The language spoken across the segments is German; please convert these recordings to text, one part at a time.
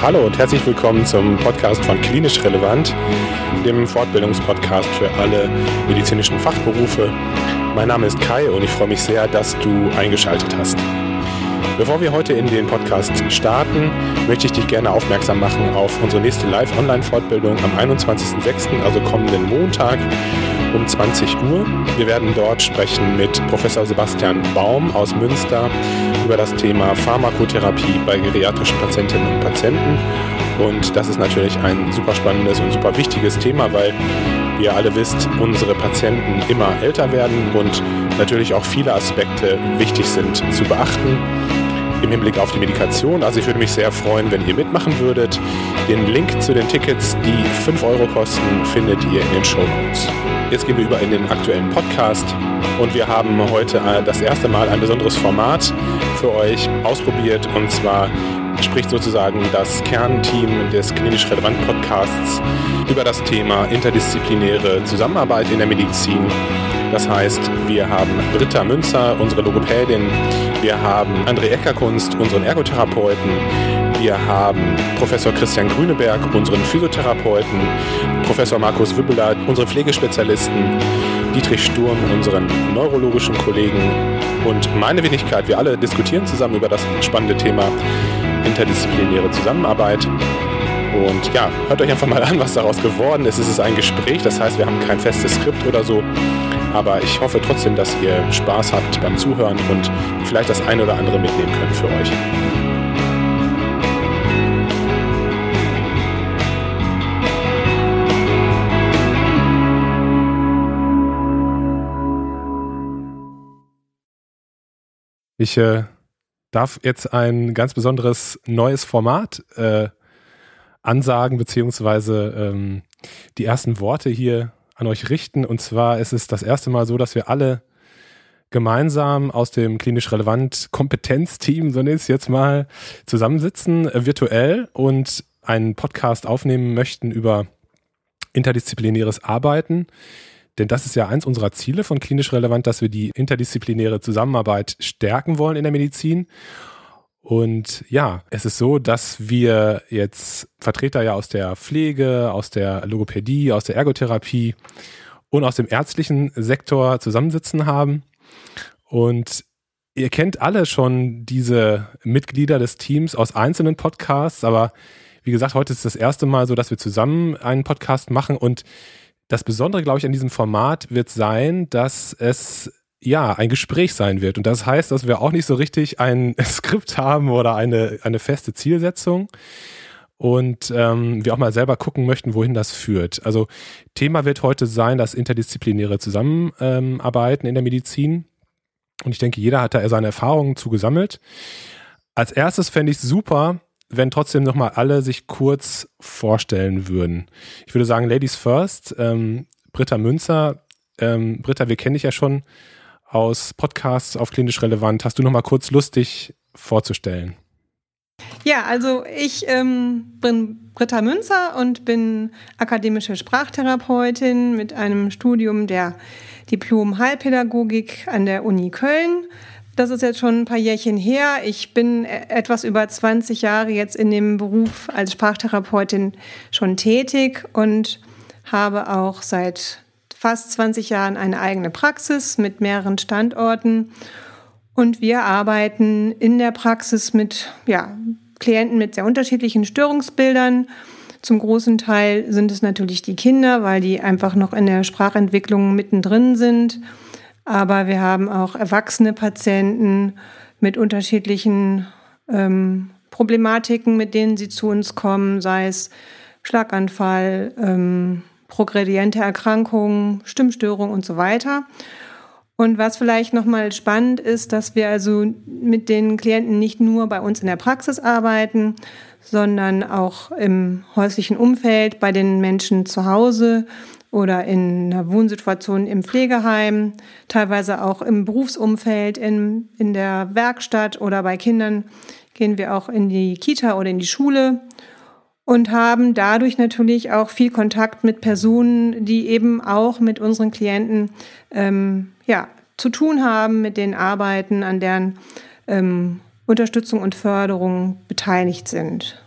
Hallo und herzlich willkommen zum Podcast von Klinisch Relevant, dem Fortbildungspodcast für alle medizinischen Fachberufe. Mein Name ist Kai und ich freue mich sehr, dass du eingeschaltet hast. Bevor wir heute in den Podcast starten, möchte ich dich gerne aufmerksam machen auf unsere nächste Live-Online-Fortbildung am 21.06., also kommenden Montag um 20 Uhr. Wir werden dort sprechen mit Professor Sebastian Baum aus Münster über das Thema Pharmakotherapie bei geriatrischen Patientinnen und Patienten. Und das ist natürlich ein super spannendes und super wichtiges Thema, weil wie ihr alle wisst, unsere Patienten immer älter werden und natürlich auch viele Aspekte wichtig sind zu beachten im Hinblick auf die Medikation. Also ich würde mich sehr freuen, wenn ihr mitmachen würdet. Den Link zu den Tickets, die 5 Euro kosten, findet ihr in den Show Notes. Jetzt gehen wir über in den aktuellen Podcast und wir haben heute äh, das erste Mal ein besonderes Format für euch ausprobiert und zwar spricht sozusagen das Kernteam des klinisch relevanten Podcasts über das Thema interdisziplinäre Zusammenarbeit in der Medizin. Das heißt, wir haben Britta Münzer, unsere Logopädin, wir haben André Eckerkunst, unseren Ergotherapeuten, wir haben Professor Christian Grüneberg, unseren Physiotherapeuten, Professor Markus Wübbeler, unsere Pflegespezialisten, Dietrich Sturm, unseren neurologischen Kollegen und meine Wenigkeit. Wir alle diskutieren zusammen über das spannende Thema interdisziplinäre Zusammenarbeit. Und ja, hört euch einfach mal an, was daraus geworden ist. Es ist ein Gespräch, das heißt, wir haben kein festes Skript oder so. Aber ich hoffe trotzdem, dass ihr Spaß habt beim Zuhören und vielleicht das eine oder andere mitnehmen könnt für euch. Ich äh, darf jetzt ein ganz besonderes neues Format äh, ansagen, beziehungsweise ähm, die ersten Worte hier an euch richten. Und zwar ist es das erste Mal so, dass wir alle gemeinsam aus dem klinisch relevant Kompetenzteam, so nenne ich es jetzt mal, zusammensitzen, äh, virtuell und einen Podcast aufnehmen möchten über interdisziplinäres Arbeiten. Denn das ist ja eins unserer Ziele von klinisch relevant, dass wir die interdisziplinäre Zusammenarbeit stärken wollen in der Medizin. Und ja, es ist so, dass wir jetzt Vertreter ja aus der Pflege, aus der Logopädie, aus der Ergotherapie und aus dem ärztlichen Sektor zusammensitzen haben. Und ihr kennt alle schon diese Mitglieder des Teams aus einzelnen Podcasts, aber wie gesagt, heute ist das erste Mal so, dass wir zusammen einen Podcast machen und das Besondere, glaube ich, an diesem Format wird sein, dass es ja ein Gespräch sein wird. Und das heißt, dass wir auch nicht so richtig ein Skript haben oder eine, eine feste Zielsetzung. Und ähm, wir auch mal selber gucken möchten, wohin das führt. Also Thema wird heute sein, das interdisziplinäre Zusammenarbeiten in der Medizin. Und ich denke, jeder hat da seine Erfahrungen zu gesammelt. Als erstes fände ich es super, wenn trotzdem nochmal alle sich kurz vorstellen würden. Ich würde sagen, Ladies first. Ähm, Britta Münzer. Ähm, Britta, wir kennen dich ja schon aus Podcasts auf klinisch relevant. Hast du nochmal kurz lustig vorzustellen? Ja, also ich ähm, bin Britta Münzer und bin akademische Sprachtherapeutin mit einem Studium der Diplom-Heilpädagogik an der Uni Köln das ist jetzt schon ein paar Jährchen her. Ich bin e-, etwas über 20 Jahre jetzt in dem Beruf als Sprachtherapeutin schon tätig und habe auch seit fast 20 Jahren eine eigene Praxis mit mehreren Standorten. Und wir arbeiten in der Praxis mit ja, Klienten mit sehr unterschiedlichen Störungsbildern. Zum großen Teil sind es natürlich die Kinder, weil die einfach noch in der Sprachentwicklung mittendrin sind aber wir haben auch erwachsene Patienten mit unterschiedlichen ähm, Problematiken, mit denen sie zu uns kommen, sei es Schlaganfall, ähm, progrediente Erkrankungen, Stimmstörung und so weiter. Und was vielleicht nochmal spannend ist, dass wir also mit den Klienten nicht nur bei uns in der Praxis arbeiten, sondern auch im häuslichen Umfeld, bei den Menschen zu Hause oder in einer Wohnsituation im Pflegeheim, teilweise auch im Berufsumfeld, in, in der Werkstatt oder bei Kindern gehen wir auch in die Kita oder in die Schule und haben dadurch natürlich auch viel Kontakt mit Personen, die eben auch mit unseren Klienten ähm, ja, zu tun haben, mit denen arbeiten, an deren ähm, Unterstützung und Förderung beteiligt sind.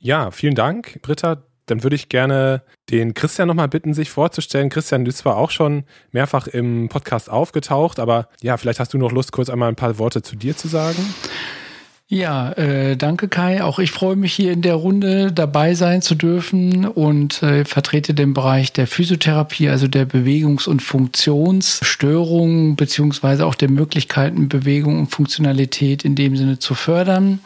Ja, vielen Dank, Britta. Dann würde ich gerne den Christian nochmal bitten, sich vorzustellen. Christian, du bist zwar auch schon mehrfach im Podcast aufgetaucht, aber ja, vielleicht hast du noch Lust, kurz einmal ein paar Worte zu dir zu sagen. Ja, äh, danke Kai. Auch ich freue mich hier in der Runde dabei sein zu dürfen und äh, vertrete den Bereich der Physiotherapie, also der Bewegungs- und Funktionsstörungen beziehungsweise auch der Möglichkeiten, Bewegung und Funktionalität in dem Sinne zu fördern.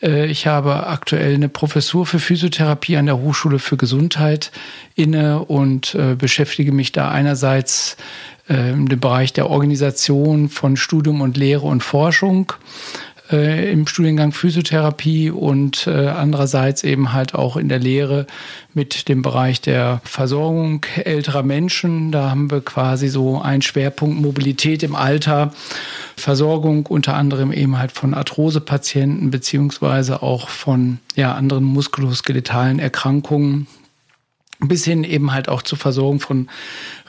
Äh, ich habe aktuell eine Professur für Physiotherapie an der Hochschule für Gesundheit inne und äh, beschäftige mich da einerseits äh, im Bereich der Organisation von Studium und Lehre und Forschung äh, im Studiengang Physiotherapie und äh, andererseits eben halt auch in der Lehre mit dem Bereich der Versorgung älterer Menschen. Da haben wir quasi so einen Schwerpunkt Mobilität im Alter, Versorgung unter anderem eben halt von Arthrosepatienten beziehungsweise auch von ja, anderen muskuloskeletalen Erkrankungen bis hin eben halt auch zur Versorgung von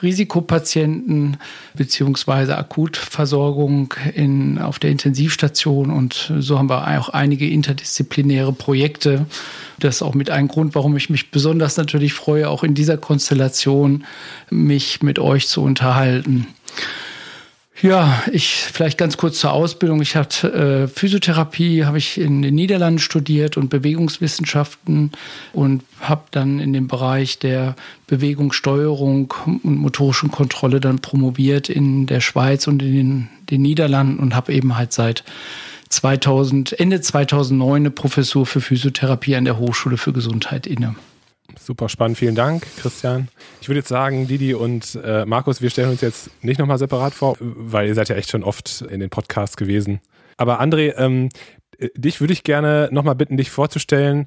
Risikopatienten beziehungsweise Akutversorgung in, auf der Intensivstation. Und so haben wir auch einige interdisziplinäre Projekte. Das ist auch mit einem Grund, warum ich mich besonders natürlich freue, auch in dieser Konstellation mich mit euch zu unterhalten. Ja, ich vielleicht ganz kurz zur Ausbildung. Ich hatte äh, Physiotherapie, habe ich in den Niederlanden studiert und Bewegungswissenschaften und habe dann in dem Bereich der Bewegungssteuerung und motorischen Kontrolle dann promoviert in der Schweiz und in den, den Niederlanden und habe eben halt seit 2000, Ende 2009 eine Professur für Physiotherapie an der Hochschule für Gesundheit inne. Super spannend, vielen Dank, Christian. Ich würde jetzt sagen, Didi und äh, Markus, wir stellen uns jetzt nicht nochmal separat vor, weil ihr seid ja echt schon oft in den Podcasts gewesen. Aber André, ähm, dich würde ich gerne nochmal bitten, dich vorzustellen,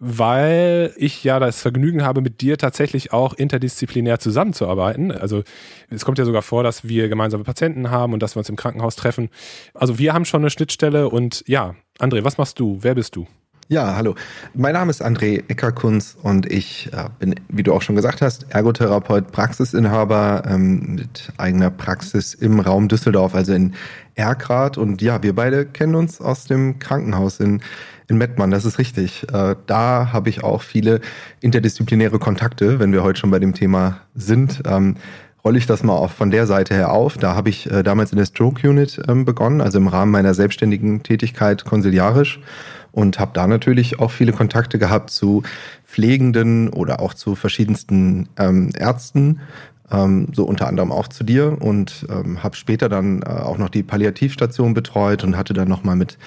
weil ich ja das Vergnügen habe, mit dir tatsächlich auch interdisziplinär zusammenzuarbeiten. Also es kommt ja sogar vor, dass wir gemeinsame Patienten haben und dass wir uns im Krankenhaus treffen. Also wir haben schon eine Schnittstelle und ja, André, was machst du? Wer bist du? Ja, hallo. Mein Name ist André Eckerkunz und ich äh, bin, wie du auch schon gesagt hast, Ergotherapeut, Praxisinhaber ähm, mit eigener Praxis im Raum Düsseldorf, also in Erkrath. Und ja, wir beide kennen uns aus dem Krankenhaus in, in Mettmann, das ist richtig. Äh, da habe ich auch viele interdisziplinäre Kontakte, wenn wir heute schon bei dem Thema sind. Ähm, rolle ich das mal auch von der Seite her auf. Da habe ich äh, damals in der Stroke Unit ähm, begonnen, also im Rahmen meiner selbstständigen Tätigkeit konsiliarisch und habe da natürlich auch viele Kontakte gehabt zu Pflegenden oder auch zu verschiedensten ähm, Ärzten, ähm, so unter anderem auch zu dir und ähm, habe später dann äh, auch noch die Palliativstation betreut und hatte dann nochmal mit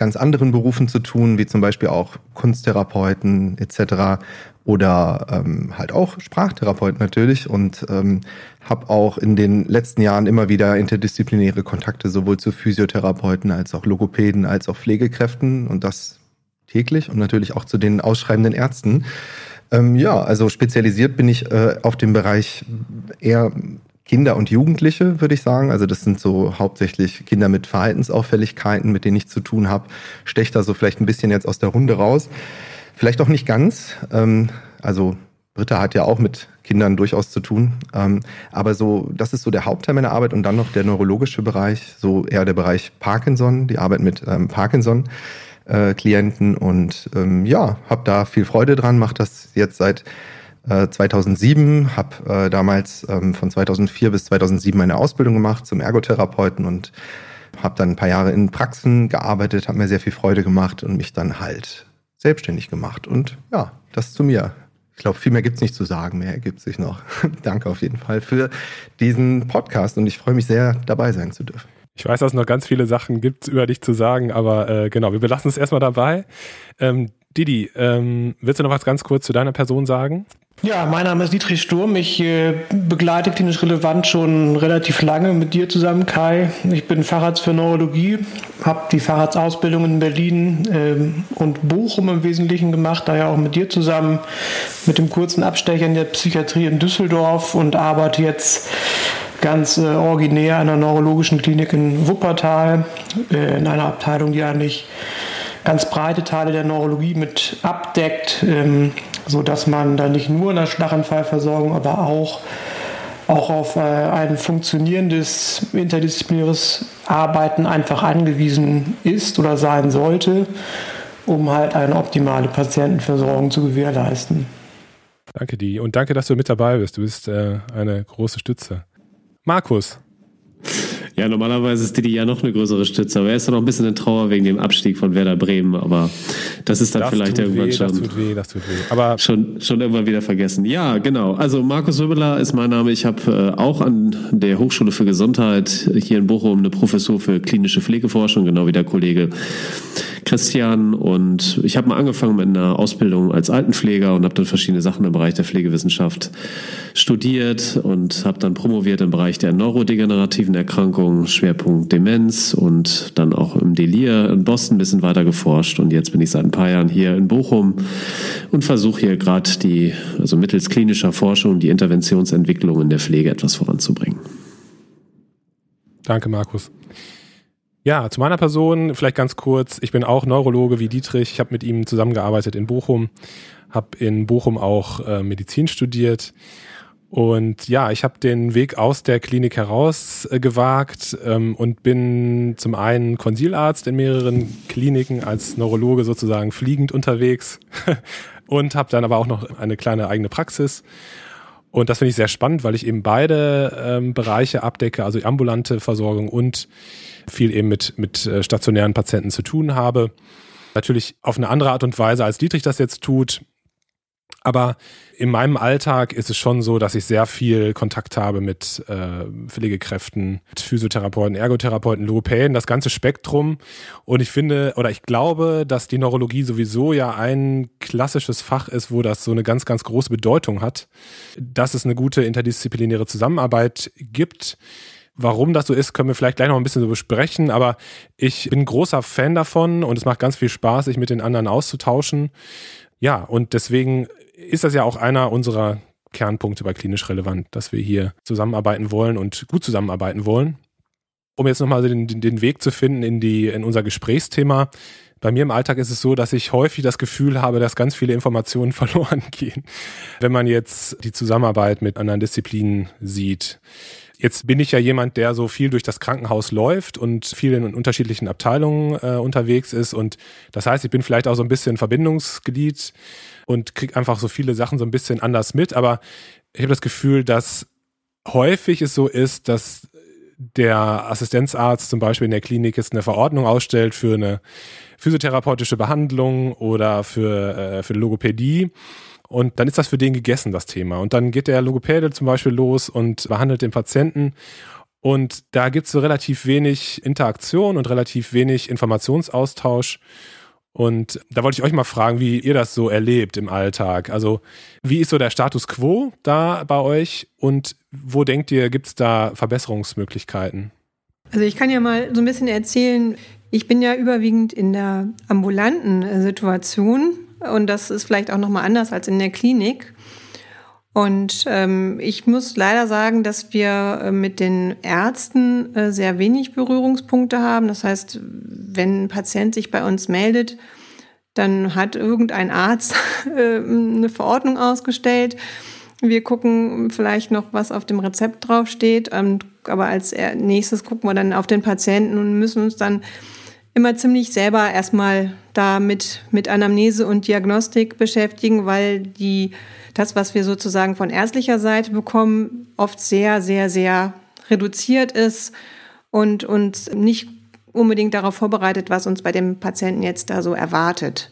ganz anderen Berufen zu tun, wie zum Beispiel auch Kunsttherapeuten etc. oder ähm, halt auch Sprachtherapeuten natürlich und ähm, habe auch in den letzten Jahren immer wieder interdisziplinäre Kontakte sowohl zu Physiotherapeuten als auch Logopäden als auch Pflegekräften und das täglich und natürlich auch zu den ausschreibenden Ärzten. Ähm, ja, also spezialisiert bin ich äh, auf dem Bereich eher Kinder und Jugendliche, würde ich sagen. Also das sind so hauptsächlich Kinder mit Verhaltensauffälligkeiten, mit denen ich zu tun habe. Stecht da so vielleicht ein bisschen jetzt aus der Runde raus. Vielleicht auch nicht ganz. Ähm, also Britta hat ja auch mit Kindern durchaus zu tun. Ähm, aber so, das ist so der Hauptteil meiner Arbeit und dann noch der neurologische Bereich, so eher der Bereich Parkinson, die Arbeit mit ähm, Parkinson. Äh, Klienten und ähm, ja, habe da viel Freude dran, mache das jetzt seit 2007, äh, habe äh, damals ähm, von 2004 bis 2007 meine Ausbildung gemacht zum Ergotherapeuten und habe dann ein paar Jahre in Praxen gearbeitet, habe mir sehr viel Freude gemacht und mich dann halt selbstständig gemacht. Und ja, das zu mir. Ich glaube, viel mehr gibt's nicht zu sagen, mehr ergibt sich noch. Danke auf jeden Fall für diesen Podcast und ich freue mich sehr, dabei sein zu dürfen. Ich weiß, dass es noch ganz viele Sachen gibt, über dich zu sagen, aber äh, genau, wir belassen es erstmal dabei. Ähm, Didi, ähm, willst du noch was ganz kurz zu deiner Person sagen? Ja, mein Name ist Dietrich Sturm. Ich äh, begleite klinisch relevant schon relativ lange mit dir zusammen, Kai. Ich bin Facharzt für Neurologie, habe die Facharztausbildung in Berlin ähm, und Bochum im Wesentlichen gemacht, daher auch mit dir zusammen, mit dem kurzen Abstecher in der Psychiatrie in Düsseldorf und arbeite jetzt ganz äh, originär an einer neurologischen Klinik in Wuppertal, äh, in einer Abteilung, die eigentlich ganz breite Teile der Neurologie mit abdeckt, ähm, sodass man da nicht nur in der Schlaganfallversorgung, aber auch, auch auf äh, ein funktionierendes interdisziplinäres Arbeiten einfach angewiesen ist oder sein sollte. um halt eine optimale Patientenversorgung zu gewährleisten. Danke, Di. Und danke, dass du mit dabei bist. Du bist äh, eine große Stütze. Markus. Ja, normalerweise ist Didi ja noch eine größere Stütze, aber er ist doch noch ein bisschen in Trauer wegen dem Abstieg von Werder Bremen, aber das ist dann das vielleicht irgendwann weh, schon. Das tut weh, das tut weh. Aber schon, schon irgendwann wieder vergessen. Ja, genau. Also Markus Wöbeler ist mein Name. Ich habe äh, auch an der Hochschule für Gesundheit hier in Bochum eine Professur für klinische Pflegeforschung, genau wie der Kollege Christian. Und ich habe mal angefangen mit einer Ausbildung als Altenpfleger und habe dann verschiedene Sachen im Bereich der Pflegewissenschaft studiert und habe dann promoviert im Bereich der neurodegenerativen Erkrankungen, Schwerpunkt Demenz und dann auch im Delir in Boston ein bisschen weiter geforscht. Und jetzt bin ich seit ein paar Jahren hier in Bochum und versuche hier gerade die, also mittels klinischer Forschung, die Interventionsentwicklung in der Pflege etwas voranzubringen. Danke, Markus. Ja, zu meiner Person vielleicht ganz kurz. Ich bin auch Neurologe wie Dietrich. Ich habe mit ihm zusammengearbeitet in Bochum, habe in Bochum auch äh, Medizin studiert. Und ja, ich habe den Weg aus der Klinik heraus äh, gewagt ähm, und bin zum einen Konsilarzt in mehreren Kliniken als Neurologe sozusagen fliegend unterwegs und habe dann aber auch noch eine kleine eigene Praxis. Und das finde ich sehr spannend, weil ich eben beide ähm, Bereiche abdecke, also ambulante Versorgung und viel eben mit, mit äh, stationären Patienten zu tun habe. Natürlich auf eine andere Art und Weise, als Dietrich das jetzt tut. Aber in meinem Alltag ist es schon so, dass ich sehr viel Kontakt habe mit äh, Pflegekräften, mit Physiotherapeuten, Ergotherapeuten, Logopäden, das ganze Spektrum. Und ich finde oder ich glaube, dass die Neurologie sowieso ja ein klassisches Fach ist, wo das so eine ganz, ganz große Bedeutung hat, dass es eine gute interdisziplinäre Zusammenarbeit gibt Warum das so ist, können wir vielleicht gleich noch ein bisschen so besprechen, aber ich bin großer Fan davon und es macht ganz viel Spaß, sich mit den anderen auszutauschen. Ja, und deswegen ist das ja auch einer unserer Kernpunkte bei klinisch relevant, dass wir hier zusammenarbeiten wollen und gut zusammenarbeiten wollen. Um jetzt nochmal den, den Weg zu finden in, die, in unser Gesprächsthema. Bei mir im Alltag ist es so, dass ich häufig das Gefühl habe, dass ganz viele Informationen verloren gehen, wenn man jetzt die Zusammenarbeit mit anderen Disziplinen sieht. Jetzt bin ich ja jemand, der so viel durch das Krankenhaus läuft und viel in unterschiedlichen Abteilungen äh, unterwegs ist. Und das heißt, ich bin vielleicht auch so ein bisschen Verbindungsglied und kriege einfach so viele Sachen so ein bisschen anders mit. Aber ich habe das Gefühl, dass häufig es so ist, dass der Assistenzarzt zum Beispiel in der Klinik jetzt eine Verordnung ausstellt für eine physiotherapeutische Behandlung oder für, äh, für Logopädie. Und dann ist das für den gegessen, das Thema. Und dann geht der Logopäde zum Beispiel los und behandelt den Patienten. Und da gibt es so relativ wenig Interaktion und relativ wenig Informationsaustausch. Und da wollte ich euch mal fragen, wie ihr das so erlebt im Alltag. Also wie ist so der Status quo da bei euch und wo denkt ihr, gibt es da Verbesserungsmöglichkeiten? Also ich kann ja mal so ein bisschen erzählen, ich bin ja überwiegend in der ambulanten Situation und das ist vielleicht auch nochmal anders als in der Klinik. Und ähm, ich muss leider sagen, dass wir äh, mit den Ärzten äh, sehr wenig Berührungspunkte haben. Das heißt, wenn ein Patient sich bei uns meldet, dann hat irgendein Arzt äh, eine Verordnung ausgestellt. Wir gucken vielleicht noch, was auf dem Rezept draufsteht. Aber als nächstes gucken wir dann auf den Patienten und müssen uns dann immer ziemlich selber erstmal da mit, mit Anamnese und Diagnostik beschäftigen, weil die, das, was wir sozusagen von ärztlicher Seite bekommen, oft sehr, sehr, sehr reduziert ist und uns nicht unbedingt darauf vorbereitet, was uns bei dem Patienten jetzt da so erwartet.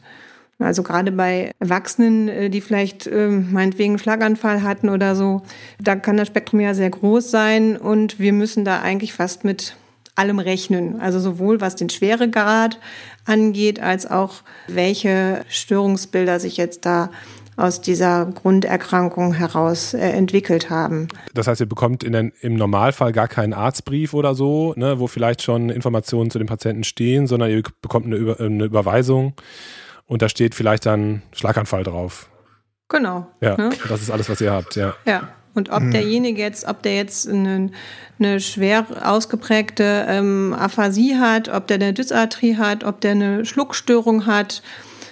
Also gerade bei Erwachsenen, äh, die vielleicht äh, meinetwegen einen Schlaganfall hatten oder so, da kann das Spektrum ja sehr groß sein und wir müssen da eigentlich fast mit allem rechnen. Also sowohl was den Schweregrad angeht, als auch welche Störungsbilder sich jetzt da aus dieser Grunderkrankung heraus äh, entwickelt haben. Das heißt, ihr bekommt in den, im Normalfall gar keinen Arztbrief oder so, ne, wo vielleicht schon Informationen zu den Patienten stehen, sondern ihr bekommt eine, Über eine Überweisung und da steht vielleicht dann Schlaganfall drauf. Genau. Ja, ne? das ist alles, was ihr habt, ja. Ja. Und ob mhm. derjenige jetzt, ob der jetzt eine, eine schwer ausgeprägte ähm, Aphasie hat, ob der eine Dysarthrie hat, ob der eine Schluckstörung hat,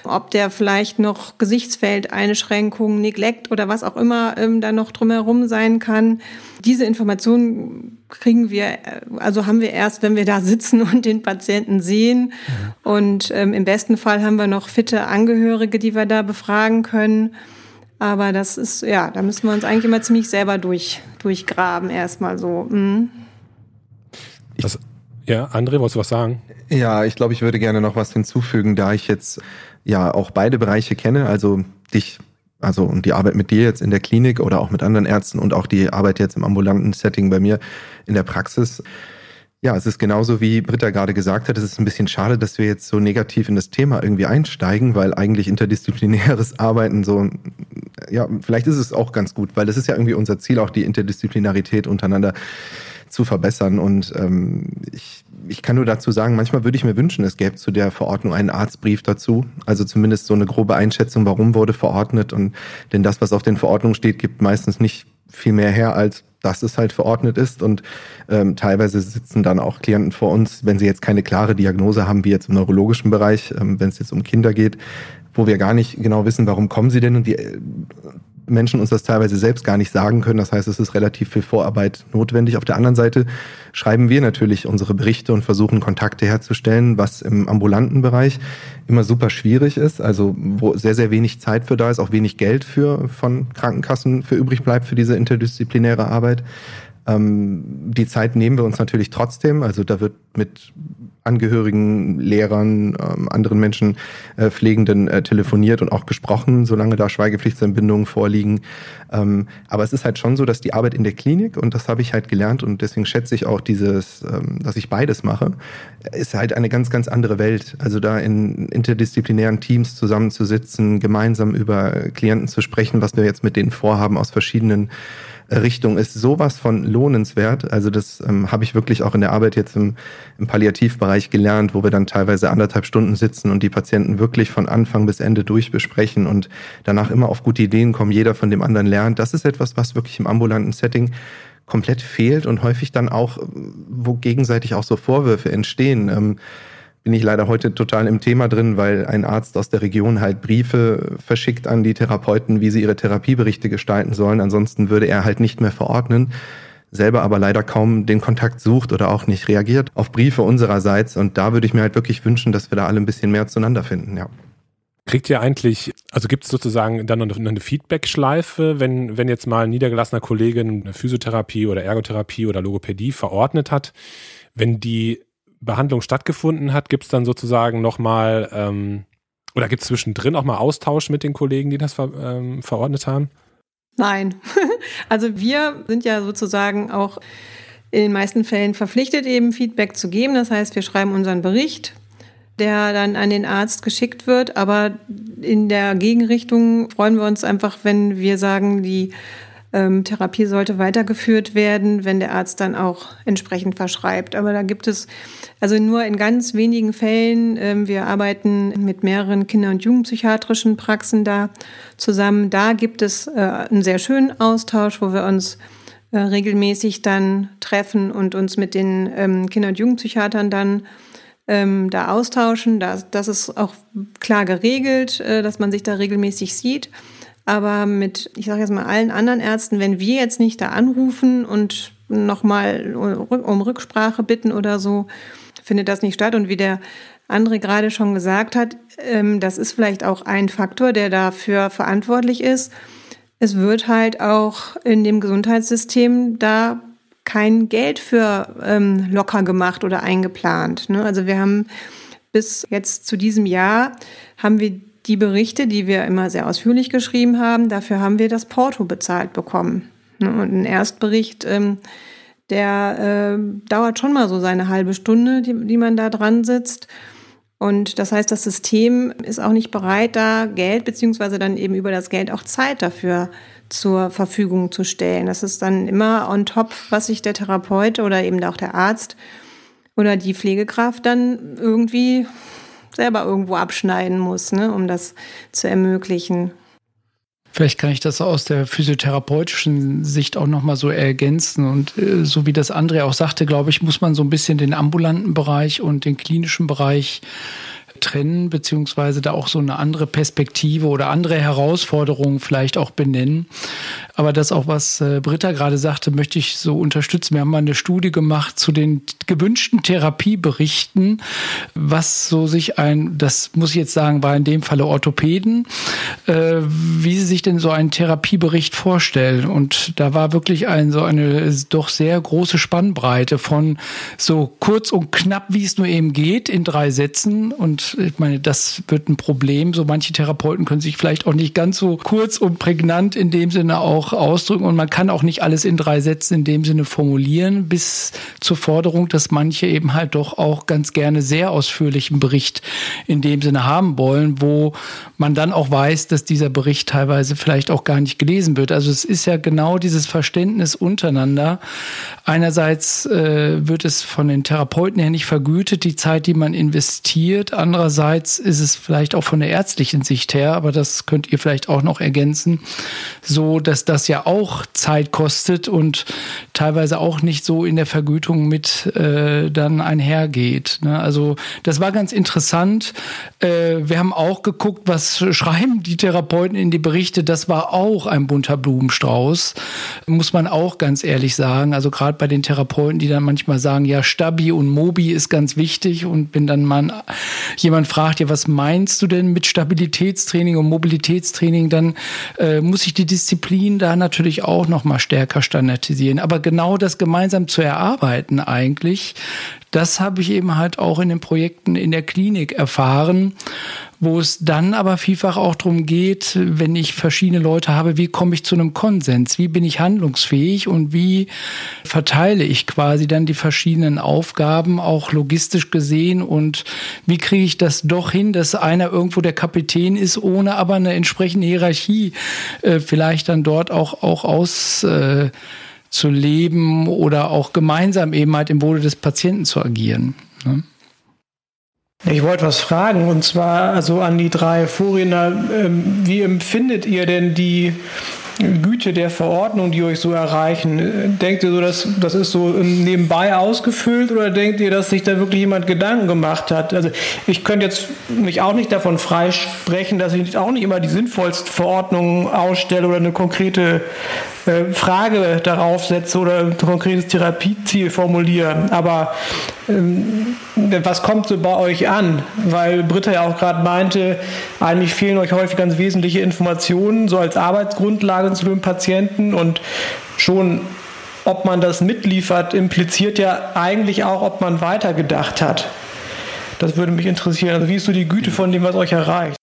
ob der vielleicht noch Gesichtsfeldeinschränkungen, Neglect oder was auch immer ähm, da noch drumherum sein kann. Diese Informationen kriegen wir, äh, also haben wir erst, wenn wir da sitzen und den Patienten sehen. Mhm. Und ähm, im besten Fall haben wir noch fitte Angehörige, die wir da befragen können. Aber das ist, ja, da müssen wir uns eigentlich immer ziemlich selber durch, durchgraben, erstmal so. Mhm. Das, ja, André, wolltest du was sagen? Ja, ich glaube, ich würde gerne noch was hinzufügen, da ich jetzt ja auch beide Bereiche kenne, also dich, also und die Arbeit mit dir jetzt in der Klinik oder auch mit anderen Ärzten und auch die Arbeit jetzt im ambulanten Setting bei mir in der Praxis. Ja, es ist genauso wie Britta gerade gesagt hat, es ist ein bisschen schade, dass wir jetzt so negativ in das Thema irgendwie einsteigen, weil eigentlich interdisziplinäres Arbeiten so, ja, vielleicht ist es auch ganz gut, weil das ist ja irgendwie unser Ziel, auch die Interdisziplinarität untereinander zu verbessern. Und ähm, ich, ich kann nur dazu sagen, manchmal würde ich mir wünschen, es gäbe zu der Verordnung einen Arztbrief dazu. Also zumindest so eine grobe Einschätzung, warum wurde verordnet. Und denn das, was auf den Verordnungen steht, gibt meistens nicht viel mehr her, als dass es halt verordnet ist. Und ähm, teilweise sitzen dann auch Klienten vor uns, wenn sie jetzt keine klare Diagnose haben, wie jetzt im neurologischen Bereich, ähm, wenn es jetzt um Kinder geht, wo wir gar nicht genau wissen, warum kommen sie denn und die Menschen uns das teilweise selbst gar nicht sagen können. Das heißt, es ist relativ viel Vorarbeit notwendig. Auf der anderen Seite schreiben wir natürlich unsere Berichte und versuchen Kontakte herzustellen, was im ambulanten Bereich immer super schwierig ist. Also wo sehr, sehr wenig Zeit für da ist, auch wenig Geld für von Krankenkassen für übrig bleibt für diese interdisziplinäre Arbeit. Ähm, die Zeit nehmen wir uns natürlich trotzdem. Also da wird mit Angehörigen, Lehrern, ähm, anderen Menschen, äh, Pflegenden äh, telefoniert und auch gesprochen, solange da Schweigepflichtsentbindungen vorliegen. Ähm, aber es ist halt schon so, dass die Arbeit in der Klinik, und das habe ich halt gelernt und deswegen schätze ich auch dieses, ähm, dass ich beides mache, ist halt eine ganz, ganz andere Welt. Also da in interdisziplinären Teams zusammenzusitzen, gemeinsam über Klienten zu sprechen, was wir jetzt mit denen vorhaben aus verschiedenen Richtung ist sowas von lohnenswert. Also das ähm, habe ich wirklich auch in der Arbeit jetzt im, im Palliativbereich gelernt, wo wir dann teilweise anderthalb Stunden sitzen und die Patienten wirklich von Anfang bis Ende durchbesprechen und danach immer auf gute Ideen kommen, jeder von dem anderen lernt. Das ist etwas, was wirklich im ambulanten Setting komplett fehlt und häufig dann auch, wo gegenseitig auch so Vorwürfe entstehen. Ähm, bin ich leider heute total im Thema drin, weil ein Arzt aus der Region halt Briefe verschickt an die Therapeuten, wie sie ihre Therapieberichte gestalten sollen. Ansonsten würde er halt nicht mehr verordnen selber aber leider kaum den Kontakt sucht oder auch nicht reagiert auf Briefe unsererseits. Und da würde ich mir halt wirklich wünschen, dass wir da alle ein bisschen mehr zueinander finden, ja. Kriegt ihr eigentlich, also gibt es sozusagen dann noch eine Feedback-Schleife, wenn, wenn jetzt mal ein niedergelassener Kollegin eine Physiotherapie oder Ergotherapie oder Logopädie verordnet hat, wenn die Behandlung stattgefunden hat, gibt es dann sozusagen nochmal, ähm, oder gibt es zwischendrin auch mal Austausch mit den Kollegen, die das ver, ähm, verordnet haben? Nein. also wir sind ja sozusagen auch in den meisten Fällen verpflichtet, eben Feedback zu geben. Das heißt, wir schreiben unseren Bericht, der dann an den Arzt geschickt wird. Aber in der Gegenrichtung freuen wir uns einfach, wenn wir sagen, die ähm, Therapie sollte weitergeführt werden, wenn der Arzt dann auch entsprechend verschreibt. Aber da gibt es also nur in ganz wenigen Fällen. Ähm, wir arbeiten mit mehreren Kinder- und Jugendpsychiatrischen Praxen da zusammen. Da gibt es äh, einen sehr schönen Austausch, wo wir uns äh, regelmäßig dann treffen und uns mit den ähm, Kinder- und Jugendpsychiatern dann ähm, da austauschen. Das, das ist auch klar geregelt, äh, dass man sich da regelmäßig sieht. Aber mit, ich sage jetzt mal, allen anderen Ärzten, wenn wir jetzt nicht da anrufen und nochmal um Rücksprache bitten oder so, findet das nicht statt. Und wie der André gerade schon gesagt hat, ähm, das ist vielleicht auch ein Faktor, der dafür verantwortlich ist. Es wird halt auch in dem Gesundheitssystem da kein Geld für ähm, locker gemacht oder eingeplant. Ne? Also wir haben bis jetzt zu diesem Jahr haben wir die Berichte, die wir immer sehr ausführlich geschrieben haben, dafür haben wir das Porto bezahlt bekommen. Ne, und ein Erstbericht, ähm, der äh, dauert schon mal so seine halbe Stunde, die, die man da dran sitzt. Und das heißt, das System ist auch nicht bereit, da Geld beziehungsweise dann eben über das Geld auch Zeit dafür zur Verfügung zu stellen. Das ist dann immer on top, was sich der Therapeut oder eben auch der Arzt oder die Pflegekraft dann irgendwie selber irgendwo abschneiden muss, ne, um das zu ermöglichen. Vielleicht kann ich das aus der physiotherapeutischen Sicht auch nochmal so ergänzen. Und äh, so wie das André auch sagte, glaube ich, muss man so ein bisschen den ambulanten Bereich und den klinischen Bereich trennen, beziehungsweise da auch so eine andere Perspektive oder andere Herausforderungen vielleicht auch benennen. Aber das auch, was äh, Britta gerade sagte, möchte ich so unterstützen. Wir haben mal eine Studie gemacht zu den gewünschten Therapieberichten, was so sich ein, das muss ich jetzt sagen, war in dem Falle Orthopäden, äh, wie sie sich denn so einen Therapiebericht vorstellen. Und da war wirklich ein, so eine doch sehr große Spannbreite von so kurz und knapp, wie es nur eben geht, in drei Sätzen. Und ich meine, das wird ein Problem. So manche Therapeuten können sich vielleicht auch nicht ganz so kurz und prägnant in dem Sinne auch ausdrücken und man kann auch nicht alles in drei Sätzen in dem Sinne formulieren, bis zur Forderung, dass manche eben halt doch auch ganz gerne sehr ausführlichen Bericht in dem Sinne haben wollen, wo man dann auch weiß, dass dieser Bericht teilweise vielleicht auch gar nicht gelesen wird. Also es ist ja genau dieses Verständnis untereinander. Einerseits äh, wird es von den Therapeuten her nicht vergütet, die Zeit, die man investiert. Andererseits ist es vielleicht auch von der ärztlichen Sicht her, aber das könnt ihr vielleicht auch noch ergänzen, so dass das das ja auch Zeit kostet und teilweise auch nicht so in der Vergütung mit äh, dann einhergeht. Ne? Also das war ganz interessant. Äh, wir haben auch geguckt, was schreiben die Therapeuten in die Berichte. Das war auch ein bunter Blumenstrauß, muss man auch ganz ehrlich sagen. Also gerade bei den Therapeuten, die dann manchmal sagen, ja, Stabi und Mobi ist ganz wichtig. Und wenn dann mal jemand fragt, ja, was meinst du denn mit Stabilitätstraining und Mobilitätstraining, dann äh, muss ich die Disziplin da natürlich auch noch mal stärker standardisieren. Aber genau das gemeinsam zu erarbeiten eigentlich, das habe ich eben halt auch in den Projekten in der Klinik erfahren, wo es dann aber vielfach auch darum geht, wenn ich verschiedene Leute habe, wie komme ich zu einem Konsens? Wie bin ich handlungsfähig und wie verteile ich quasi dann die verschiedenen Aufgaben auch logistisch gesehen und wie kriege ich das doch hin, dass einer irgendwo der Kapitän ist, ohne aber eine entsprechende Hierarchie äh, vielleicht dann dort auch, auch aus äh, zu leben oder auch gemeinsam eben halt im Wohle des Patienten zu agieren. Ne? Ich wollte was fragen und zwar also an die drei Vorredner. Ähm, wie empfindet ihr denn die Güte der Verordnung, die euch so erreichen? Denkt ihr so, dass das ist so nebenbei ausgefüllt oder denkt ihr, dass sich da wirklich jemand Gedanken gemacht hat? Also ich könnte jetzt mich auch nicht davon freisprechen, dass ich auch nicht immer die sinnvollsten Verordnungen ausstelle oder eine konkrete äh, Frage darauf setze oder ein konkretes Therapieziel formuliere. Aber ähm, was kommt so bei euch an? Weil Britta ja auch gerade meinte, eigentlich fehlen euch häufig ganz wesentliche Informationen, so als Arbeitsgrundlage zu dem Patienten und schon ob man das mitliefert, impliziert ja eigentlich auch, ob man weitergedacht hat. Das würde mich interessieren. Also wie ist so die Güte von dem, was euch erreicht?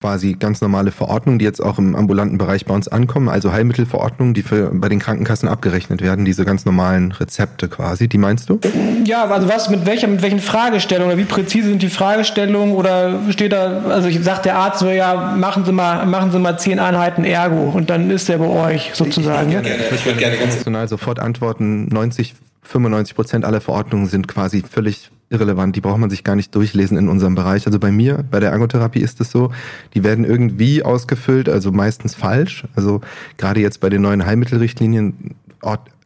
Quasi ganz normale Verordnungen, die jetzt auch im ambulanten Bereich bei uns ankommen, also Heilmittelverordnungen, die für, bei den Krankenkassen abgerechnet werden, diese ganz normalen Rezepte quasi, die meinst du? Ja, also was, mit welcher, mit welchen Fragestellungen oder wie präzise sind die Fragestellungen oder steht da, also ich sagt der Arzt so, ja, machen Sie mal, machen Sie mal zehn Einheiten Ergo und dann ist der bei euch sozusagen. Ich, ich, gerne, ich würde gerne ganz sofort antworten, 90 95 Prozent aller Verordnungen sind quasi völlig irrelevant. Die braucht man sich gar nicht durchlesen in unserem Bereich. Also bei mir, bei der Ergotherapie ist es so, die werden irgendwie ausgefüllt, also meistens falsch. Also gerade jetzt bei den neuen Heilmittelrichtlinien,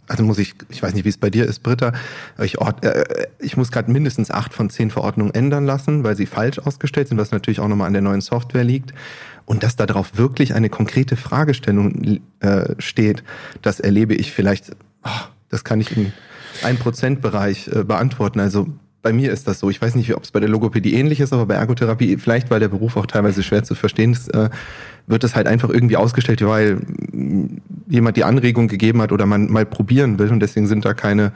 also muss ich, ich weiß nicht, wie es bei dir ist, Britta, ich, äh, ich muss gerade mindestens acht von zehn Verordnungen ändern lassen, weil sie falsch ausgestellt sind, was natürlich auch nochmal an der neuen Software liegt. Und dass darauf wirklich eine konkrete Fragestellung äh, steht, das erlebe ich vielleicht, oh, das kann ich in ein Prozentbereich äh, beantworten. Also bei mir ist das so. Ich weiß nicht, ob es bei der Logopädie ähnlich ist, aber bei Ergotherapie, vielleicht weil der Beruf auch teilweise schwer zu verstehen ist, äh, wird es halt einfach irgendwie ausgestellt, weil jemand die Anregung gegeben hat oder man mal probieren will und deswegen sind da keine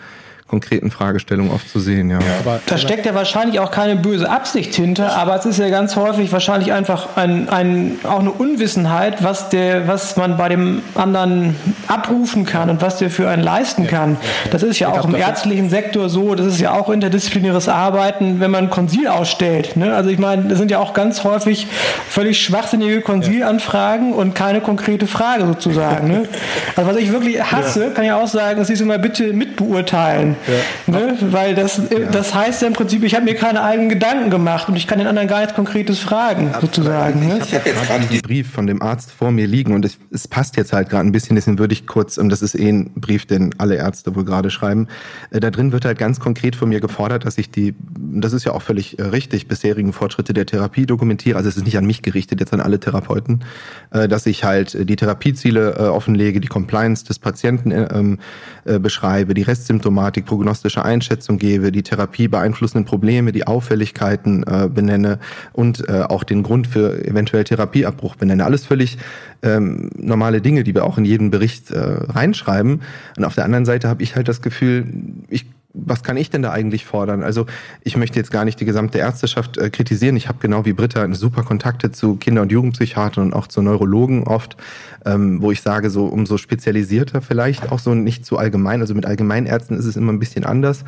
konkreten Fragestellungen oft zu sehen. Ja. ja aber, da steckt ja wahrscheinlich auch keine böse Absicht hinter, aber es ist ja ganz häufig wahrscheinlich einfach ein, ein, auch eine Unwissenheit, was, der, was man bei dem anderen abrufen kann und was der für einen leisten kann. Das ist ja auch im ärztlichen Sektor so, das ist ja auch interdisziplinäres Arbeiten, wenn man Konsil ausstellt. Ne? Also ich meine, das sind ja auch ganz häufig völlig schwachsinnige Konsilanfragen und keine konkrete Frage sozusagen. Ne? Also was ich wirklich hasse, kann ich auch sagen, es ist immer bitte mitbeurteilen. Ja. Ne? Weil das, ja. das heißt ja im Prinzip, ich habe mir keine eigenen Gedanken gemacht und ich kann den anderen gar nichts Konkretes fragen, ja, sozusagen. Ich ne? habe jetzt gerade den Brief von dem Arzt vor mir liegen und es, es passt jetzt halt gerade ein bisschen, deswegen würde ich kurz, und das ist eh ein Brief, den alle Ärzte wohl gerade schreiben, äh, da drin wird halt ganz konkret von mir gefordert, dass ich die, das ist ja auch völlig äh, richtig, bisherigen Fortschritte der Therapie dokumentiere, also es ist nicht an mich gerichtet, jetzt an alle Therapeuten, äh, dass ich halt die Therapieziele äh, offenlege, die Compliance des Patienten äh, ähm, äh, beschreibe, die Restsymptomatik, prognostische Einschätzung gebe, die Therapie beeinflussenden Probleme, die Auffälligkeiten äh, benenne und äh, auch den Grund für eventuell Therapieabbruch benenne. Alles völlig ähm, normale Dinge, die wir auch in jeden Bericht äh, reinschreiben. Und auf der anderen Seite habe ich halt das Gefühl, ich was kann ich denn da eigentlich fordern? Also ich möchte jetzt gar nicht die gesamte Ärzteschaft äh, kritisieren. Ich habe genau wie Britta super Kontakte zu Kinder- und Jugendpsychiatern und auch zu Neurologen oft, ähm, wo ich sage, so umso spezialisierter vielleicht, auch so nicht zu allgemein. Also mit Allgemeinärzten ist es immer ein bisschen anders.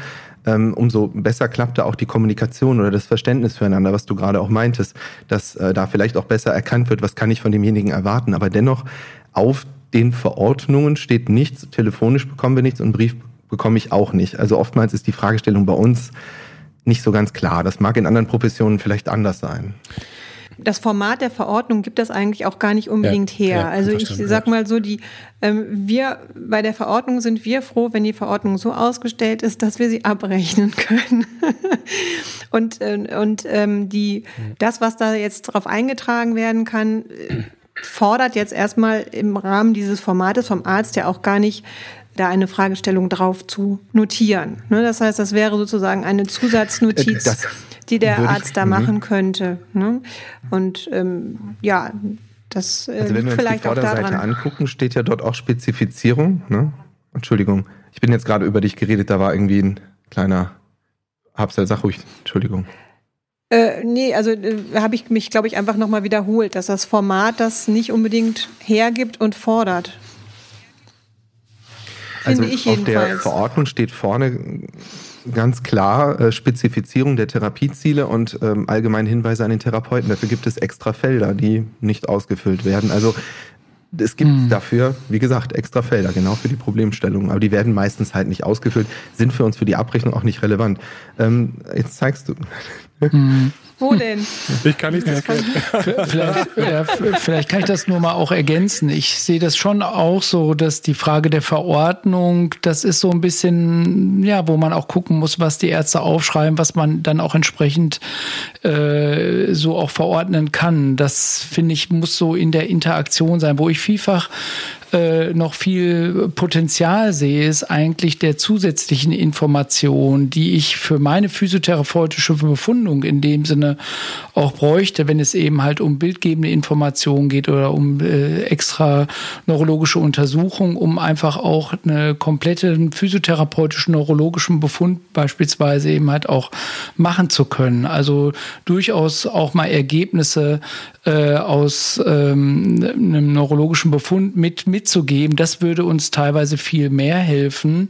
Ähm, umso besser klappt da auch die Kommunikation oder das Verständnis füreinander, was du gerade auch meintest, dass äh, da vielleicht auch besser erkannt wird, was kann ich von demjenigen erwarten. Aber dennoch auf den Verordnungen steht nichts, telefonisch bekommen wir nichts und Brief bekomme ich auch nicht. Also oftmals ist die Fragestellung bei uns nicht so ganz klar. Das mag in anderen Professionen vielleicht anders sein. Das Format der Verordnung gibt das eigentlich auch gar nicht unbedingt ja, her. Ja, also ich sag mal so, die ähm, wir bei der Verordnung sind wir froh, wenn die Verordnung so ausgestellt ist, dass wir sie abrechnen können. und äh, und ähm, die das, was da jetzt drauf eingetragen werden kann, fordert jetzt erstmal im Rahmen dieses Formates vom Arzt ja auch gar nicht da eine Fragestellung drauf zu notieren. Ne, das heißt, das wäre sozusagen eine Zusatznotiz, das die der Arzt ich, da mhm. machen könnte. Ne? Und ähm, ja, das äh, also wenn wir uns vielleicht die Vorderseite angucken, steht ja dort auch Spezifizierung. Ne? Entschuldigung, ich bin jetzt gerade über dich geredet, da war irgendwie ein kleiner Habsal, sag ruhig, Entschuldigung. Äh, nee, also äh, habe ich mich, glaube ich, einfach nochmal wiederholt, dass das Format das nicht unbedingt hergibt und fordert. Finde also ich jedenfalls. Auf der Verordnung steht vorne ganz klar äh, Spezifizierung der Therapieziele und ähm, allgemeine Hinweise an den Therapeuten. Dafür gibt es extra Felder, die nicht ausgefüllt werden. Also es gibt hm. dafür, wie gesagt, extra Felder, genau für die Problemstellung. Aber die werden meistens halt nicht ausgefüllt, sind für uns für die Abrechnung auch nicht relevant. Ähm, jetzt zeigst du. Hm. Wo denn? Ich kann nicht erklären. Vielleicht, ja, vielleicht kann ich das nur mal auch ergänzen. Ich sehe das schon auch so, dass die Frage der Verordnung, das ist so ein bisschen, ja, wo man auch gucken muss, was die Ärzte aufschreiben, was man dann auch entsprechend äh, so auch verordnen kann. Das finde ich muss so in der Interaktion sein, wo ich vielfach äh, noch viel Potenzial sehe, ist eigentlich der zusätzlichen Information, die ich für meine physiotherapeutische Befundung in dem Sinne auch bräuchte, wenn es eben halt um bildgebende Informationen geht oder um äh, extra neurologische Untersuchungen, um einfach auch eine komplette physiotherapeutischen neurologischen Befund beispielsweise eben halt auch machen zu können. Also durchaus auch mal Ergebnisse äh, aus ähm, einem neurologischen Befund mit, mitzugeben, das würde uns teilweise viel mehr helfen,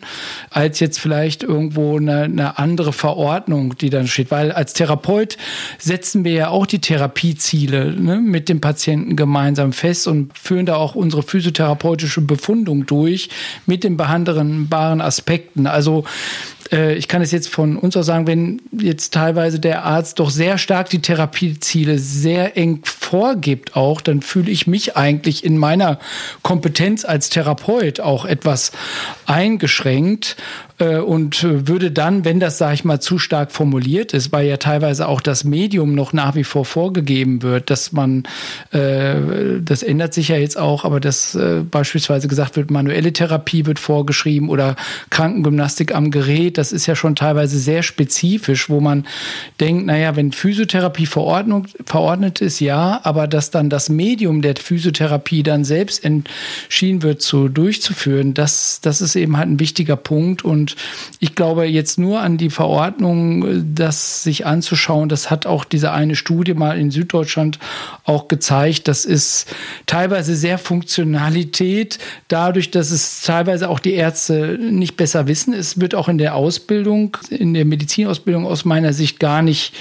als jetzt vielleicht irgendwo eine, eine andere Verordnung, die dann steht. Weil als Therapeut setzen wir ja auch die Therapieziele ne, mit dem Patienten gemeinsam fest und führen da auch unsere physiotherapeutische Befundung durch mit den behandelbaren Aspekten. Also äh, ich kann es jetzt von uns aus sagen, wenn jetzt teilweise der Arzt doch sehr stark die Therapieziele sehr eng vorgibt auch, dann fühle ich mich eigentlich in meiner Kompetenz als Therapeut auch etwas eingeschränkt äh, und würde dann, wenn das, sage ich mal, zu stark formuliert ist, weil ja teilweise auch das Medium noch nach wie vor vorgegeben wird, dass man, äh, das ändert sich ja jetzt auch, aber dass äh, beispielsweise gesagt wird, manuelle Therapie wird vorgeschrieben oder Krankengymnastik am Gerät, das ist ja schon teilweise sehr spezifisch, wo man denkt, naja, wenn Physiotherapie verordnet ist, ja, aber dass dann das Medium der Physiotherapie dann selbst entschieden wird, zu durchzuführen, das, das ist eben halt ein wichtiger Punkt und und ich glaube jetzt nur an die Verordnung, das sich anzuschauen, das hat auch diese eine Studie mal in Süddeutschland auch gezeigt. Das ist teilweise sehr Funktionalität, dadurch, dass es teilweise auch die Ärzte nicht besser wissen. Es wird auch in der Ausbildung, in der Medizinausbildung aus meiner Sicht gar nicht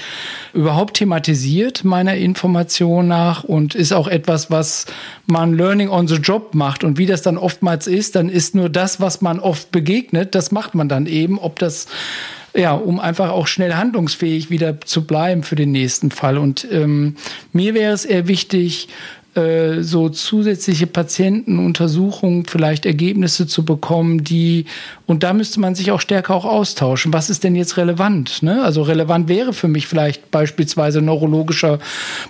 überhaupt thematisiert, meiner Information nach, und ist auch etwas, was man Learning on the Job macht. Und wie das dann oftmals ist, dann ist nur das, was man oft begegnet, das macht man dann eben, ob das ja, um einfach auch schnell handlungsfähig wieder zu bleiben für den nächsten Fall. Und ähm, mir wäre es eher wichtig, äh, so zusätzliche Patientenuntersuchungen, vielleicht Ergebnisse zu bekommen, die, und da müsste man sich auch stärker auch austauschen. Was ist denn jetzt relevant? Ne? Also relevant wäre für mich vielleicht beispielsweise neurologischer